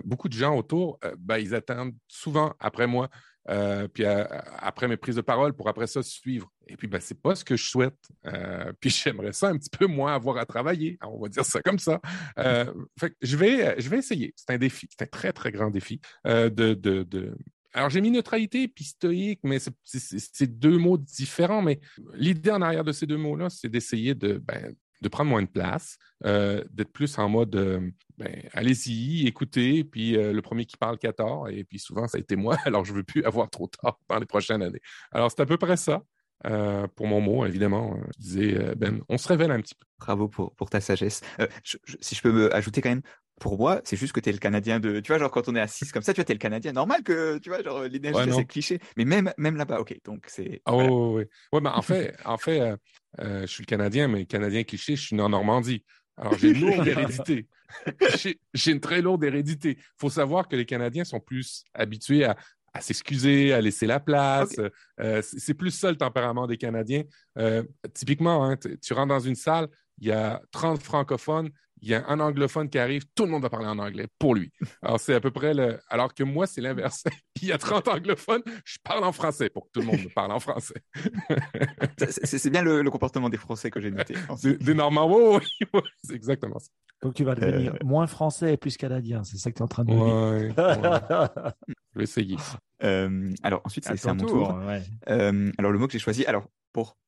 beaucoup de gens autour, ben, ils attendent souvent après moi euh, puis euh, après mes prises de parole pour après ça suivre. Et puis, ben, c'est pas ce que je souhaite. Euh, puis j'aimerais ça un petit peu moins avoir à travailler. On va dire ça comme ça. fait je vais, je vais essayer. C'est un défi. C'est un très, très grand défi de, de, de... Alors, j'ai mis neutralité et stoïque, mais c'est deux mots différents. Mais l'idée en arrière de ces deux mots-là, c'est d'essayer de, ben, de prendre moins de place, euh, d'être plus en mode ben, allez-y, écoutez, puis le premier qui parle qui a tort, et puis souvent ça a été moi, alors je ne veux plus avoir trop tard dans les prochaines années. Alors c'est à peu près ça. pour mon mot, évidemment, je disais, Ben, on se révèle un petit peu. Bravo pour, pour ta sagesse. si je peux me ajouter quand même, pour moi, c'est juste que tu es le Canadien de. Tu vois, genre quand on est à 6 comme ça, tu vois, tu es le Canadien. Normal que, tu vois, genre l'énergie, c'est cliché. Mais même, même là-bas, ok. Donc c'est. Ah oui, oui. Ouais, mais en fait, en fait euh, euh, je suis le Canadien, mais Canadien cliché, je suis né en Normandie. Alors j'ai une lourde hérédité. j'ai une très lourde hérédité. Il faut savoir que les Canadiens sont plus habitués à, à s'excuser, à laisser la place. Euh, c'est plus ça le tempérament des Canadiens. typiquement, hein, tu rentres dans une salle, il y a 30 francophones, il y a un anglophone qui arrive, tout le monde va parler en anglais pour lui. Alors, c'est à peu près le. Alors que moi, c'est l'inverse. il y a 30 anglophones, je parle en français pour que tout le monde me parle en français. c'est bien le, comportement des Français que j'ai noté. Des, Normands, oui, c'est exactement ça. Donc, tu vas devenir euh. moins français et plus canadien, c'est ça que tu es en train de dire. je vais essayer. Euh, alors, ensuite, c'est à, mon tour. Euh, alors, le mot que j'ai choisi, alors, pour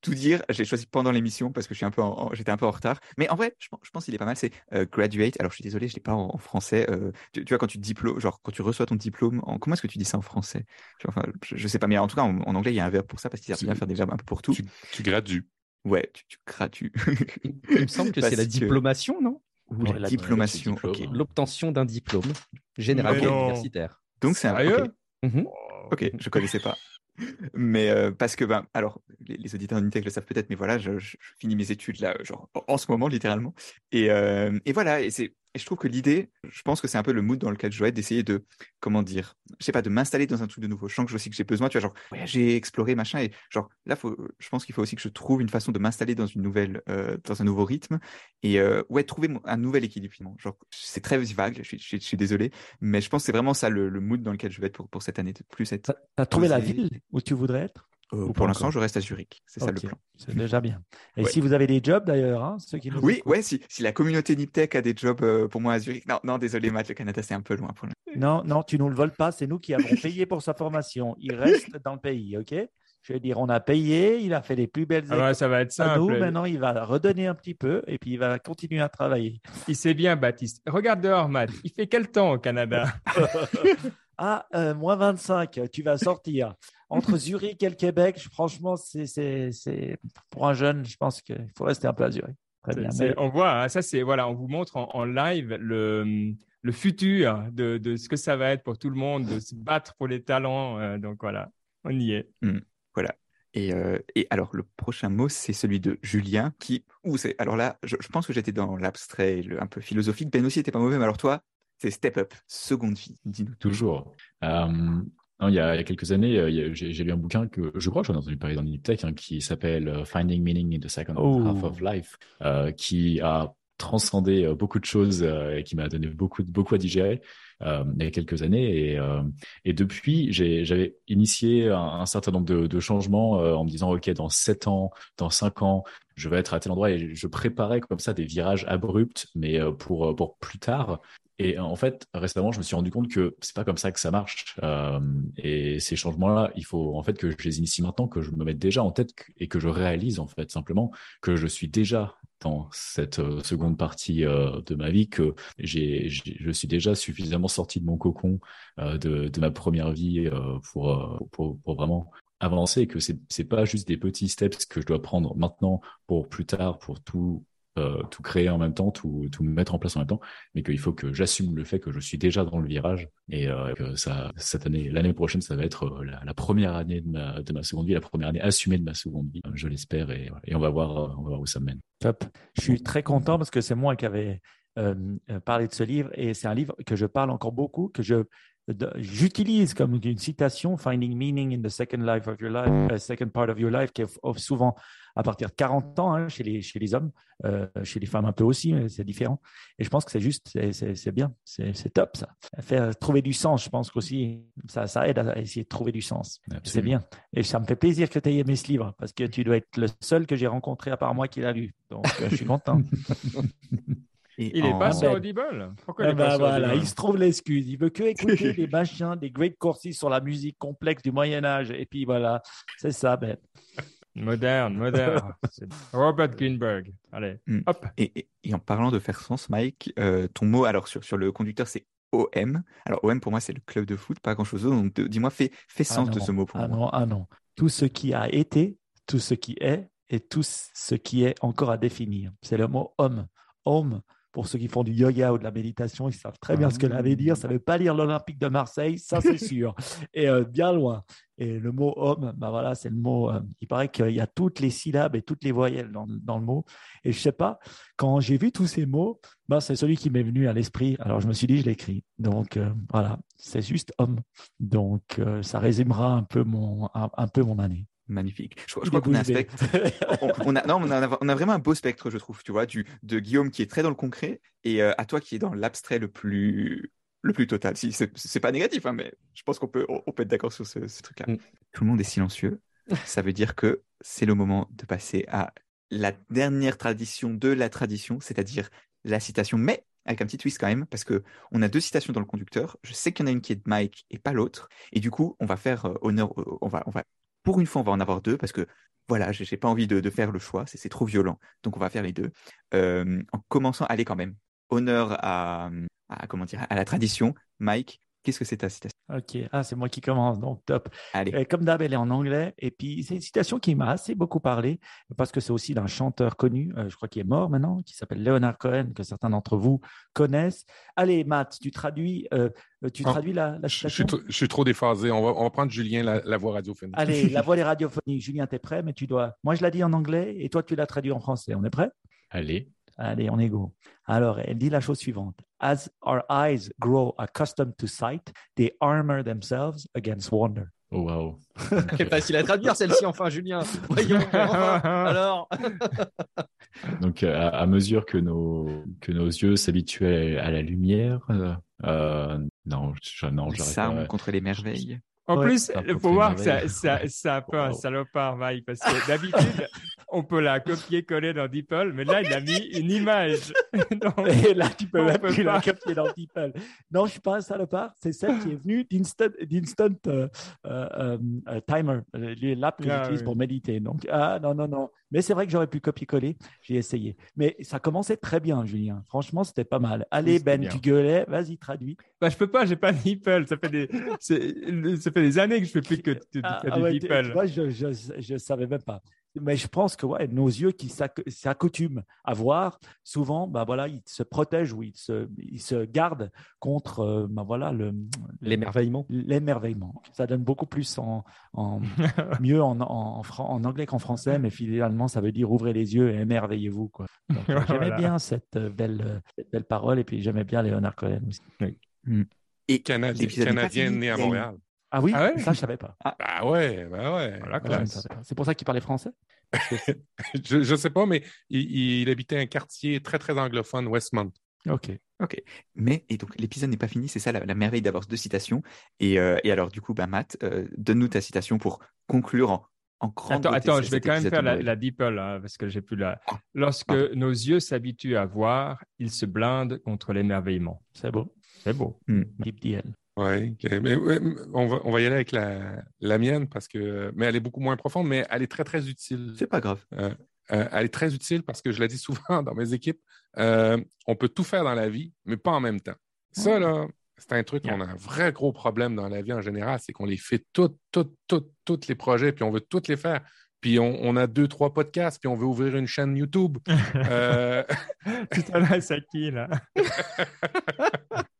tout dire, j'ai choisi pendant l'émission parce que je suis un peu j'étais un peu en retard. Mais en vrai, je, pense qu'il est pas mal. C'est euh, graduate. Alors je suis désolé, je l'ai pas en, français. Euh, tu, vois quand tu diplômes, genre quand tu reçois ton diplôme, en, comment est-ce que tu dis ça en français? Enfin, je, sais pas, mais en tout cas en, anglais il y a un verbe pour ça parce qu'ils servent bien à faire des verbes un peu pour tout. Tu, tu gradues. Ouais, tu, tu gradues. il me semble que c'est la diplomation, non? Ou la, diplomation. L'obtention d'un diplôme général universitaire. Donc c'est un. Mhm. Ok, je connaissais pas mais euh, parce que, ben, alors, les, auditeurs d'Unitech le savent peut-être, mais voilà, je, finis mes études là, genre, en ce moment, littéralement. Et, euh, et voilà, et c'est, et je trouve que l'idée, je pense que c'est un peu le mood dans lequel je dois être, d'essayer de, comment dire, je sais pas, de m'installer dans un truc de nouveau. Je sens que je aussi que j'ai besoin, tu vois, genre, j'ai exploré, machin, et genre, là, faut, je pense qu'il faut aussi que je trouve une façon de m'installer dans une nouvelle, euh, dans un nouveau rythme, et euh, ouais, trouver un nouvel équilibre, finalement. Genre, c'est très vague, je suis, je, suis, désolé, mais je pense que c'est vraiment ça le, le, mood dans lequel je vais être pour, pour cette année, de plus être. T'as trouvé la ville où tu voudrais être? Euh, pour l'instant, je reste à Zurich. C'est ça le plan. C'est déjà bien. Et si vous avez des jobs d'ailleurs, hein, ceux qui Oui, ouais, si, si, la communauté Niptech a des jobs euh, pour moi à Zurich. Non, non, désolé, Matt, le Canada, c'est un peu loin pour Non, non, tu nous le voles pas. C'est nous qui avons payé pour sa formation. Il reste dans le pays, OK? Je veux dire, on a payé, il a fait les plus belles ah ça va être simple. Nous, maintenant, il va redonner un petit peu et puis il va continuer à travailler. Il sait bien, Baptiste. Regarde dehors, Matt. Il fait quel temps au Canada? Ah, euh, moins 25, tu vas sortir. Entre Zurich et le Québec, franchement, c'est pour un jeune, je pense qu'il faut rester un peu à Zurich. Très bien. On voit, hein, ça c'est voilà, on vous montre en, live le, le futur de, de, ce que ça va être pour tout le monde, de se battre pour les talents. Euh, donc voilà, on y est. Mmh, voilà. Et, euh, et, alors, le prochain mot, c'est celui de Julien, qui, ou c'est, alors là, je, pense que j'étais dans l'abstrait, un peu philosophique. Ben aussi était pas mauvais, mais alors toi, c'est Step Up, seconde vie, dis-nous. Toujours. Euh, il, y a, quelques années, euh, j'ai lu un bouquin que je crois que j'en ai entendu parler dans Niptech, hein, qui s'appelle euh, Finding Meaning in the Second oh. Half of Life, qui a transcendé beaucoup de choses et qui m'a donné beaucoup, beaucoup à digérer il y a quelques années. Et, et depuis, j'avais initié un, certain nombre de, de changements en me disant, OK, dans 7 ans, dans 5 ans, je vais être à tel endroit et je préparais comme ça des virages abrupts, mais pour, pour plus tard. Et en fait, récemment, je me suis rendu compte que c'est pas comme ça que ça marche. Euh, et ces changements-là, il faut en fait que je les initie maintenant, que je me mette déjà en tête et que je réalise en fait simplement que je suis déjà dans cette euh, seconde partie euh, de ma vie, que j'ai, je suis déjà suffisamment sorti de mon cocon de, ma première vie pour, pour, vraiment avancer et que c'est c'est pas juste des petits steps que je dois prendre maintenant pour plus tard pour tout euh, tout créer en même temps, tout, tout mettre en place en même temps, mais qu'il faut que j'assume le fait que je suis déjà dans le virage et euh, que ça, cette année, l'année prochaine, ça va être euh, la, première année de ma, de ma seconde vie, la première année assumée de ma seconde vie, je l'espère, et, et, on va voir, on va voir où ça mène. Top. Je suis très content parce que c'est moi qui avais parlé de ce livre et c'est un livre que je parle encore beaucoup, que je j'utilise comme une citation Finding Meaning in the Second Life of Your Life, Second Part of Your Life, qui est souvent à partir de 40 ans hein, chez, les, chez les hommes, euh, chez les femmes un peu aussi, mais c'est différent. Et je pense que c'est juste, c'est bien, c'est top ça. Faire trouver du sens, je pense qu'aussi ça, ça aide à essayer de trouver du sens. C'est bien. Et ça me fait plaisir que tu aies aimé ce livre parce que tu dois être le seul que j'ai rencontré à part moi qui l'a lu. Donc euh, je suis content. il n'est pas sur Audible? Pourquoi il, eh ben voilà, il se trouve l'excuse. Il veut que écouter des machins, des great courses sur la musique complexe du Moyen Âge. Et puis voilà, c'est ça, Ben. Moderne, moderne. Robert Greenberg. Allez, Mm. hop. Et, et- et en parlant de faire sens, Mike, euh, ton mot, alors sur, sur le conducteur, c'est OM. Alors OM, pour moi, c'est le club de foot, pas grand-chose d'autre. Donc dis-moi, fais, fais Ah sens de ce mot pour ah moi. non, ah non. Tout ce qui a été, tout ce qui est et tout ce qui est encore à définir. C'est le mot homme. Homme, pour ceux qui font du yoga ou de la méditation, ils savent très bien ce que ça veut dire. Ça ne veut pas dire l'Olympique de Marseille, ça c'est sûr. Et euh, bien loin. Et le mot homme, bah voilà, c'est le mot. euh, il paraît qu'il y a toutes les syllabes et toutes les voyelles dans, dans le mot. Et je sais pas, quand j'ai vu tous ces mots, bah, c'est celui qui m'est venu à l'esprit. Alors je me suis dit, je l'écris. Donc euh, voilà, c'est juste homme. Donc euh, ça résumera un peu mon, un, un peu mon année. Magnifique. Je, crois qu'on a un spectre. on, on a, non, on a, on a vraiment un beau spectre, je trouve, tu vois, du, de Guillaume qui est très dans le concret et euh, à toi qui est dans l'abstrait le plus, le plus total. Si, c'est pas négatif, hein, mais je pense qu'on peut, on, peut être d'accord sur ce, ce truc-là. Mm. Tout le monde est silencieux. Ça veut dire que c'est le moment de passer à la dernière tradition de la tradition, c'est-à-dire la citation, mais avec un petit twist quand même, parce que on a deux citations dans le conducteur. Je sais qu'il y en a une qui est de Mike et pas l'autre, et du coup, on va faire euh, honneur, euh, on va, on va, pour une fois, on va en avoir deux, parce que voilà, j'ai j'ai pas envie de, faire le choix, c'est trop violent, donc on va faire les deux. Euh, en commençant, allez quand même, honneur à comment dire, à la tradition. Mike, qu'est-ce que c'est ta citation? Ok, ah, c'est moi qui commence, donc top. Allez, Et comme d'hab, elle est en anglais. Et puis, c'est une citation qui m'a assez beaucoup parlé, parce que c'est aussi d'un chanteur connu, euh, je crois qu'il est mort maintenant, qui s'appelle Leonard Cohen, que certains d'entre vous connaissent. Allez, Matt, tu traduis, euh, tu Ah, traduis la, la Je, je suis citation? trop, je suis trop déphasé. On va, on va prendre Julien, la, la voix radiophonique. Allez, la voix des radiophoniques. Julien, tu es prêt, mais tu dois. Moi, je l'ai dit en anglais et toi, tu l'as traduit en français. On est prêt? Allez. Allez, on est go. Alors, elle dit la chose suivante. As our eyes grow accustomed to sight, they armor themselves against wonder. Oh, wow. C'est facile à traduire celle-ci, enfin, Julien. Voyons. alors. Donc, euh, à, à mesure que nos, que nos yeux s'habituent à, la lumière, euh, euh, non, je, non, pas. contre les merveilles. En Ouais, plus, il faut voir que ça, un peu un salopard, Mike, parce que d'habitude, on peut la copier-coller dans DeepL, mais là, il a mis une image. Donc, Et là, tu peux même plus la copier dans DeepL. Non, je suis pas un salopard. C'est celle qui est venue d'Instant, d'Instant euh, euh, euh, Timer, l'app que Ah, j'utilise oui. pour méditer. Donc, ah non, non, non. Mais c'est vrai que j'aurais pu copier-coller. J'ai essayé. Mais ça commençait très bien, Julien. Franchement, c'était pas mal. Allez, Ben, bien. tu gueulais. Vas-y, traduis. bah, je peux pas, j'ai pas DeepL. Ça fait des, c'est- ça fait des années que je fais plus que de, Ah, ah ouais, DeepL. je, je, je savais même pas. Mais je pense que ouais, nos yeux qui s'acc- s'accoutument à voir, souvent, bah voilà, ils se protègent ou ils se, ils se gardent contre euh, bah voilà, le, L'émerveillement. l'émerveillement. Ça donne beaucoup plus en, en mieux en, en, en fran- en anglais qu'en français, mais finalement, ça veut dire ouvrez les yeux et émerveillez-vous. Quoi. Donc, J'aimais Voilà. bien cette euh, belle, euh, cette belle parole et puis j'aimais bien Léonard Cohen aussi. Et Canadien, l'épisode n'est pas Canadien fini. né Il y à Montréal. Ah oui, Ah ouais ça je savais pas. Bah ouais, bah ouais. Voilà, ne. C'est pour ça qu'il parlait français. Je, je sais pas, mais il, il habitait un quartier très, très anglophone, Westmont. Ok. Mais, et donc, l'épisode n'est pas fini, c'est ça la, la merveille d'avoir deux citations. Et, euh, et alors, du coup, bah, Matt, euh, donne-nous ta citation pour conclure en, en grande Attends, attends, je vais quand même faire la, la DeepL, hein, parce que j'ai plus la. Ah. Lorsque Ah. nos yeux s'habituent à voir, ils se blindent contre l'émerveillement. C'est beau. C'est beau. Deep DL. Oui, mais ouais, on, va, on va y aller avec la, la mienne parce que, mais elle est beaucoup moins profonde, mais elle est très, très utile. C'est pas grave. Euh, euh, elle est très utile parce que je la dis souvent dans mes équipes, euh, on peut tout faire dans la vie, mais pas en même temps. Ça, là, c'est un truc, Yeah. on a un vrai gros problème dans la vie en général, c'est qu'on les fait toutes, toutes, toutes, tous les projets, puis on veut toutes les faire. Puis on, on a deux, trois podcasts, puis on veut ouvrir une chaîne YouTube. Euh, Tu t'adresses à qui, là?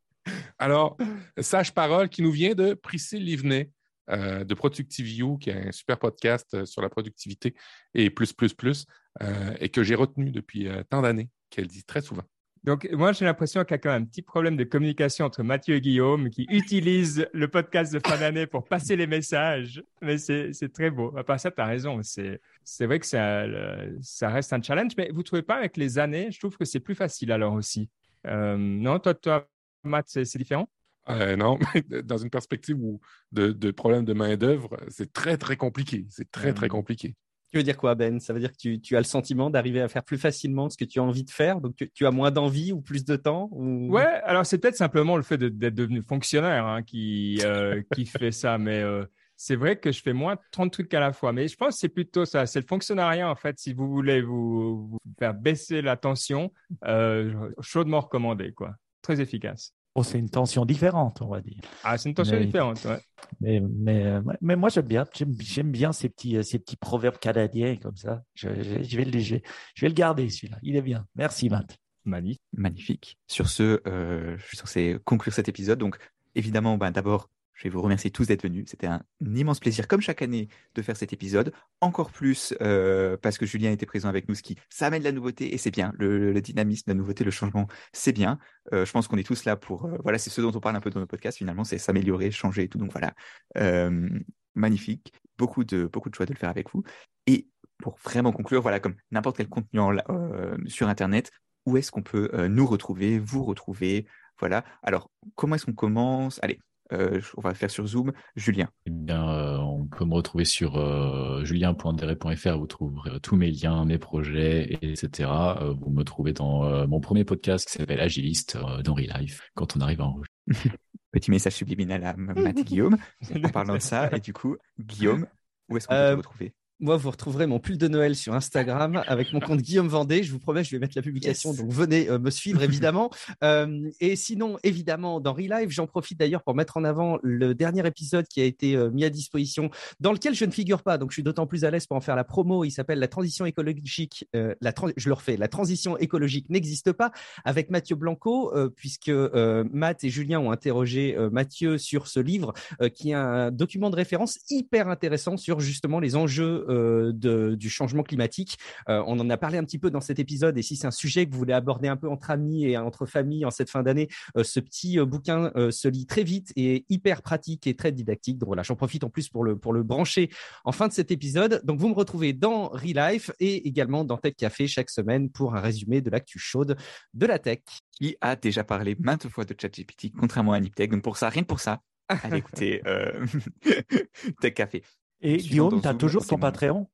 Alors, sage parole qui nous vient de Priscille Livenet euh, de Productivio, qui a un super podcast euh, sur la productivité et plus, plus, plus, euh, et que j'ai retenu depuis euh, tant d'années, qu'elle dit très souvent. Donc, moi, j'ai l'impression qu'il y a quand même un petit problème de communication entre Mathieu et Guillaume qui utilisent le podcast de fin d'année pour passer les messages. Mais c'est c'est très beau. À part ça, tu as raison. C'est c'est vrai que ça, le- ça reste un challenge. Mais vous trouvez pas avec les années, je trouve que c'est plus facile alors aussi. Euh, non, toi, toi Matt, c'est différent? Euh, non, mais dans une perspective où de, de problème de main-d'œuvre, c'est très, très compliqué. C'est très, très Euh, compliqué. Tu veux dire quoi, Ben? Ça veut dire que tu, tu as le sentiment d'arriver à faire plus facilement ce que tu as envie de faire? Donc, tu, tu as moins d'envie ou plus de temps ou... Ouais, alors c'est peut-être simplement le fait de- d'être devenu fonctionnaire hein, qui, euh, qui fait ça. Mais euh, c'est vrai que je fais moins 30 trucs à la fois. Mais je pense que c'est plutôt ça. C'est le fonctionnariat, en fait. Si vous voulez vous, faire baisser la tension, euh, chaudement recommandé, quoi. Très efficace. Oh, c'est une tension différente, on va dire. Ah, c'est une tension différente, ouais. Mais, mais, euh, mais moi, j'aime bien, j'aime bien ces petits, euh, ces petits proverbes canadiens comme ça. Je, je, vais, le, je, vais le garder, celui-là. Il est bien. Merci, Matt. Magnifique. Magnifique. Sur ce, je suis censé conclure cet épisode. Donc, évidemment, ben, d'abord, je vais vous remercier tous d'être venus. C'était un, immense plaisir, comme chaque année, de faire cet épisode. Encore plus euh, parce que Julien était présent avec nous, ce qui ça amène la nouveauté et c'est bien. Le, dynamisme, la nouveauté, le changement, c'est bien. Euh, je pense qu'on est tous là pour. Euh, voilà, c'est ce dont on parle un peu dans nos podcasts. Finalement, c'est s'améliorer, changer et tout. Donc voilà, magnifique. Beaucoup de beaucoup de choix de le faire avec vous. Et pour vraiment conclure, voilà, comme n'importe quel contenu sur Internet, où est-ce qu'on peut nous retrouver, vous retrouver? Voilà. Alors, comment est-ce qu'on commence? Allez, euh, on va faire sur Zoom. Julien. Eh bien, euh, on peut me retrouver sur euh. Vous trouverez tous mes liens, mes projets, etc. vous me trouvez dans mon premier podcast qui s'appelle Agiliste dans Relife quand on arrive à enregistrer. Petit message subliminal à Matt et Guillaume en parlant de ça. Et du coup, Guillaume, où est-ce qu'on peut te retrouver? Moi, vous retrouverez mon pull de Noël sur Instagram avec mon compte Guillaume Vendée. Je vous promets, je vais mettre la publication, donc venez euh, me suivre évidemment. Euh, et sinon, évidemment, dans Relive, j'en profite d'ailleurs pour mettre en avant le dernier épisode qui a été euh, mis à disposition, dans lequel je ne figure pas, donc je suis d'autant plus à l'aise pour en faire la promo. Il s'appelle La transition écologique. la je le refais, La transition écologique n'existe pas, avec Mathieu Blanco, puisque Matt et Julien ont interrogé Mathieu sur ce livre, qui est un document de référence hyper intéressant sur justement les enjeux euh, de, du changement climatique. Euh, on en a parlé un petit peu dans cet épisode et si c'est un sujet que vous voulez aborder un peu entre amis et entre familles en cette fin d'année, euh, ce petit bouquin se lit très vite et hyper pratique et très didactique. Donc voilà, j'en profite en plus pour le, pour le brancher en fin de cet épisode. Donc vous me retrouvez dans Relife et également dans Tech Café chaque semaine pour un résumé de l'actu chaude de la tech. Qui a déjà parlé maintes fois de ChatGPT, contrairement à Niptech. Donc pour ça, rien que pour ça, allez écouter Tech Café. Et Guillaume, tu as toujours ton Patreon?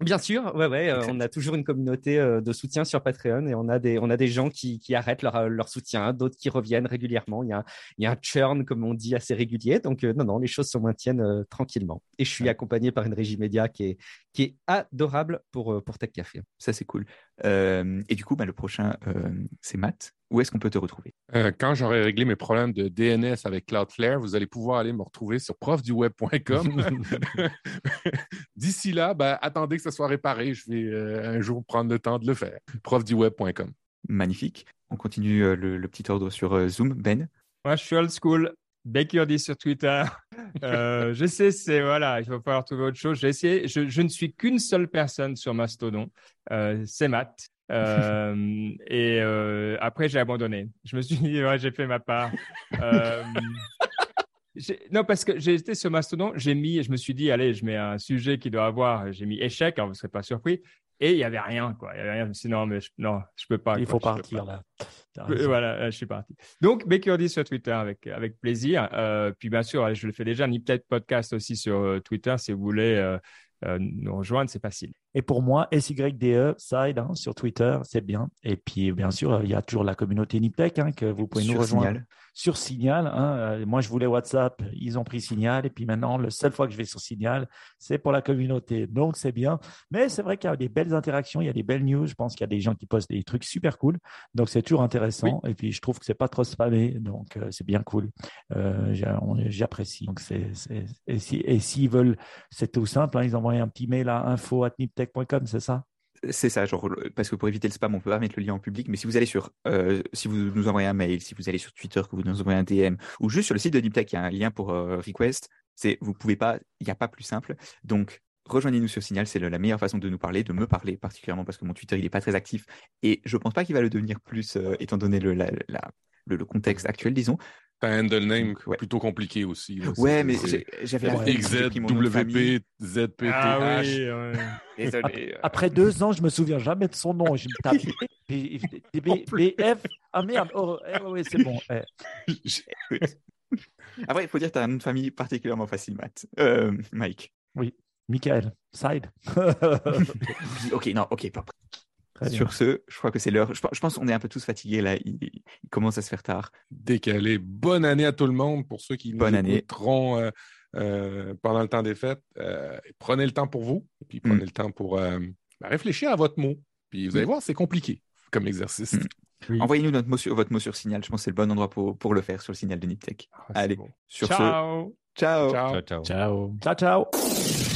Bien sûr, ouais, ouais, euh, on a toujours une communauté euh, de soutien sur Patreon et on a des, on a des gens qui, qui arrêtent leur, leur soutien, d'autres qui reviennent régulièrement. Il y, a, il y a un churn, comme on dit, assez régulier. Donc, euh, non, non, les choses se maintiennent tranquillement. Et je suis accompagné par une régie média qui est, qui est adorable pour, pour Tech Café. Ça, c'est cool. et du coup, bah, le prochain, c'est Matt où est-ce qu'on peut te retrouver? Euh, quand j'aurai réglé mes problèmes de DNS avec Cloudflare, vous allez pouvoir aller me retrouver sur profduweb.com. D'ici là, ben, attendez que ça soit réparé. Je vais euh, un jour prendre le temps de le faire. profduweb.com. Magnifique. On continue euh, le, petit ordre sur Zoom. Ben? Moi, je suis old school. Bakerdy sur Twitter. je sais, c'est voilà, il va falloir trouver autre chose. J'ai essayé. Je, je ne suis qu'une seule personne sur Mastodon. c'est Matt. Euh, et euh, après, j'ai abandonné. Je me suis dit, ouais, j'ai fait ma part. Euh, non, parce que j'ai été sur Mastodon, j'ai mis, je me suis dit, allez, je mets un sujet qui doit avoir, j'ai mis échec, alors vous ne serez pas surpris. Et il n'y avait rien, quoi. Il y avait rien. Je me suis dit, non, mais je, non, je peux pas. Il faut partir, là. Voilà, je suis parti. Donc, Bakerdy sur Twitter avec, avec plaisir. puis, bien sûr, je le fais déjà, ni peut-être podcast aussi sur Twitter si vous voulez nous rejoindre, c'est facile. Et pour moi, SYDE, Side, hein, sur Twitter, c'est bien. Et puis, bien sûr, il y a toujours la communauté Niptech hein, que vous pouvez nous rejoindre sur Signal. Hein. Euh, moi, je voulais WhatsApp, ils ont pris Signal. Et puis maintenant, la seule fois que je vais sur Signal, c'est pour la communauté. Donc, c'est bien. Mais c'est vrai qu'il y a des belles interactions, il y a des belles news. Je pense qu'il y a des gens qui postent des trucs super cool. Donc, c'est toujours intéressant. Et puis, je trouve que c'est pas trop spammé. Donc, euh, c'est bien cool. Euh, J'apprécie. Donc, c'est, et s'ils si, veulent, c'est tout simple. Ils envoient un petit mail à c'est ça? C'est ça, genre, parce que pour éviter le spam, on peut pas mettre le lien en public, mais si vous allez sur, euh, si vous nous envoyez un mail, si vous allez sur Twitter, que vous nous envoyez un DM, ou juste sur le site de DeepTech, il y a un lien pour euh, request, c'est, vous pouvez pas, il n'y a pas plus simple. Donc, rejoignez-nous sur Signal, c'est la meilleure façon de nous parler, de me parler particulièrement parce que mon Twitter, il est pas très actif, et je pense pas qu'il va le devenir plus, euh, étant donné le, contexte actuel, disons. T'as un handle name plutôt compliqué aussi. ouais, mais j'avais XZ, WP, ZPT. Ah oui, Désolé. Après deux ans, je me souviens jamais de son nom. Je me tape BF. Ah merde, oh, eh, oui, c'est bon. Eh. Après, il faut dire que tu as un nom de famille particulièrement facile, Matt. Euh, Mike. Oui, Michael. Side. ok, non, ok, pas sur ce, je crois que c'est l'heure. Je, pense qu'on est un peu tous fatigués là. Il, commence à se faire tard. Décalé. Bonne année à tout le monde pour ceux qui Bonne nous écouteront euh, pendant le temps des fêtes. prenez le temps pour vous, et puis prenez mm. le temps pour ben, réfléchir à votre mot. Puis vous allez voir, c'est compliqué comme exercice. Mm. Envoyez-nous votre mot, sur, votre mot sur Signal. Je pense que c'est le bon endroit pour, pour le faire sur le Signal de Niptech. Ah, Allez, sur ciao. ce. Ciao. Ciao. Ciao. Ciao. Ciao, ciao.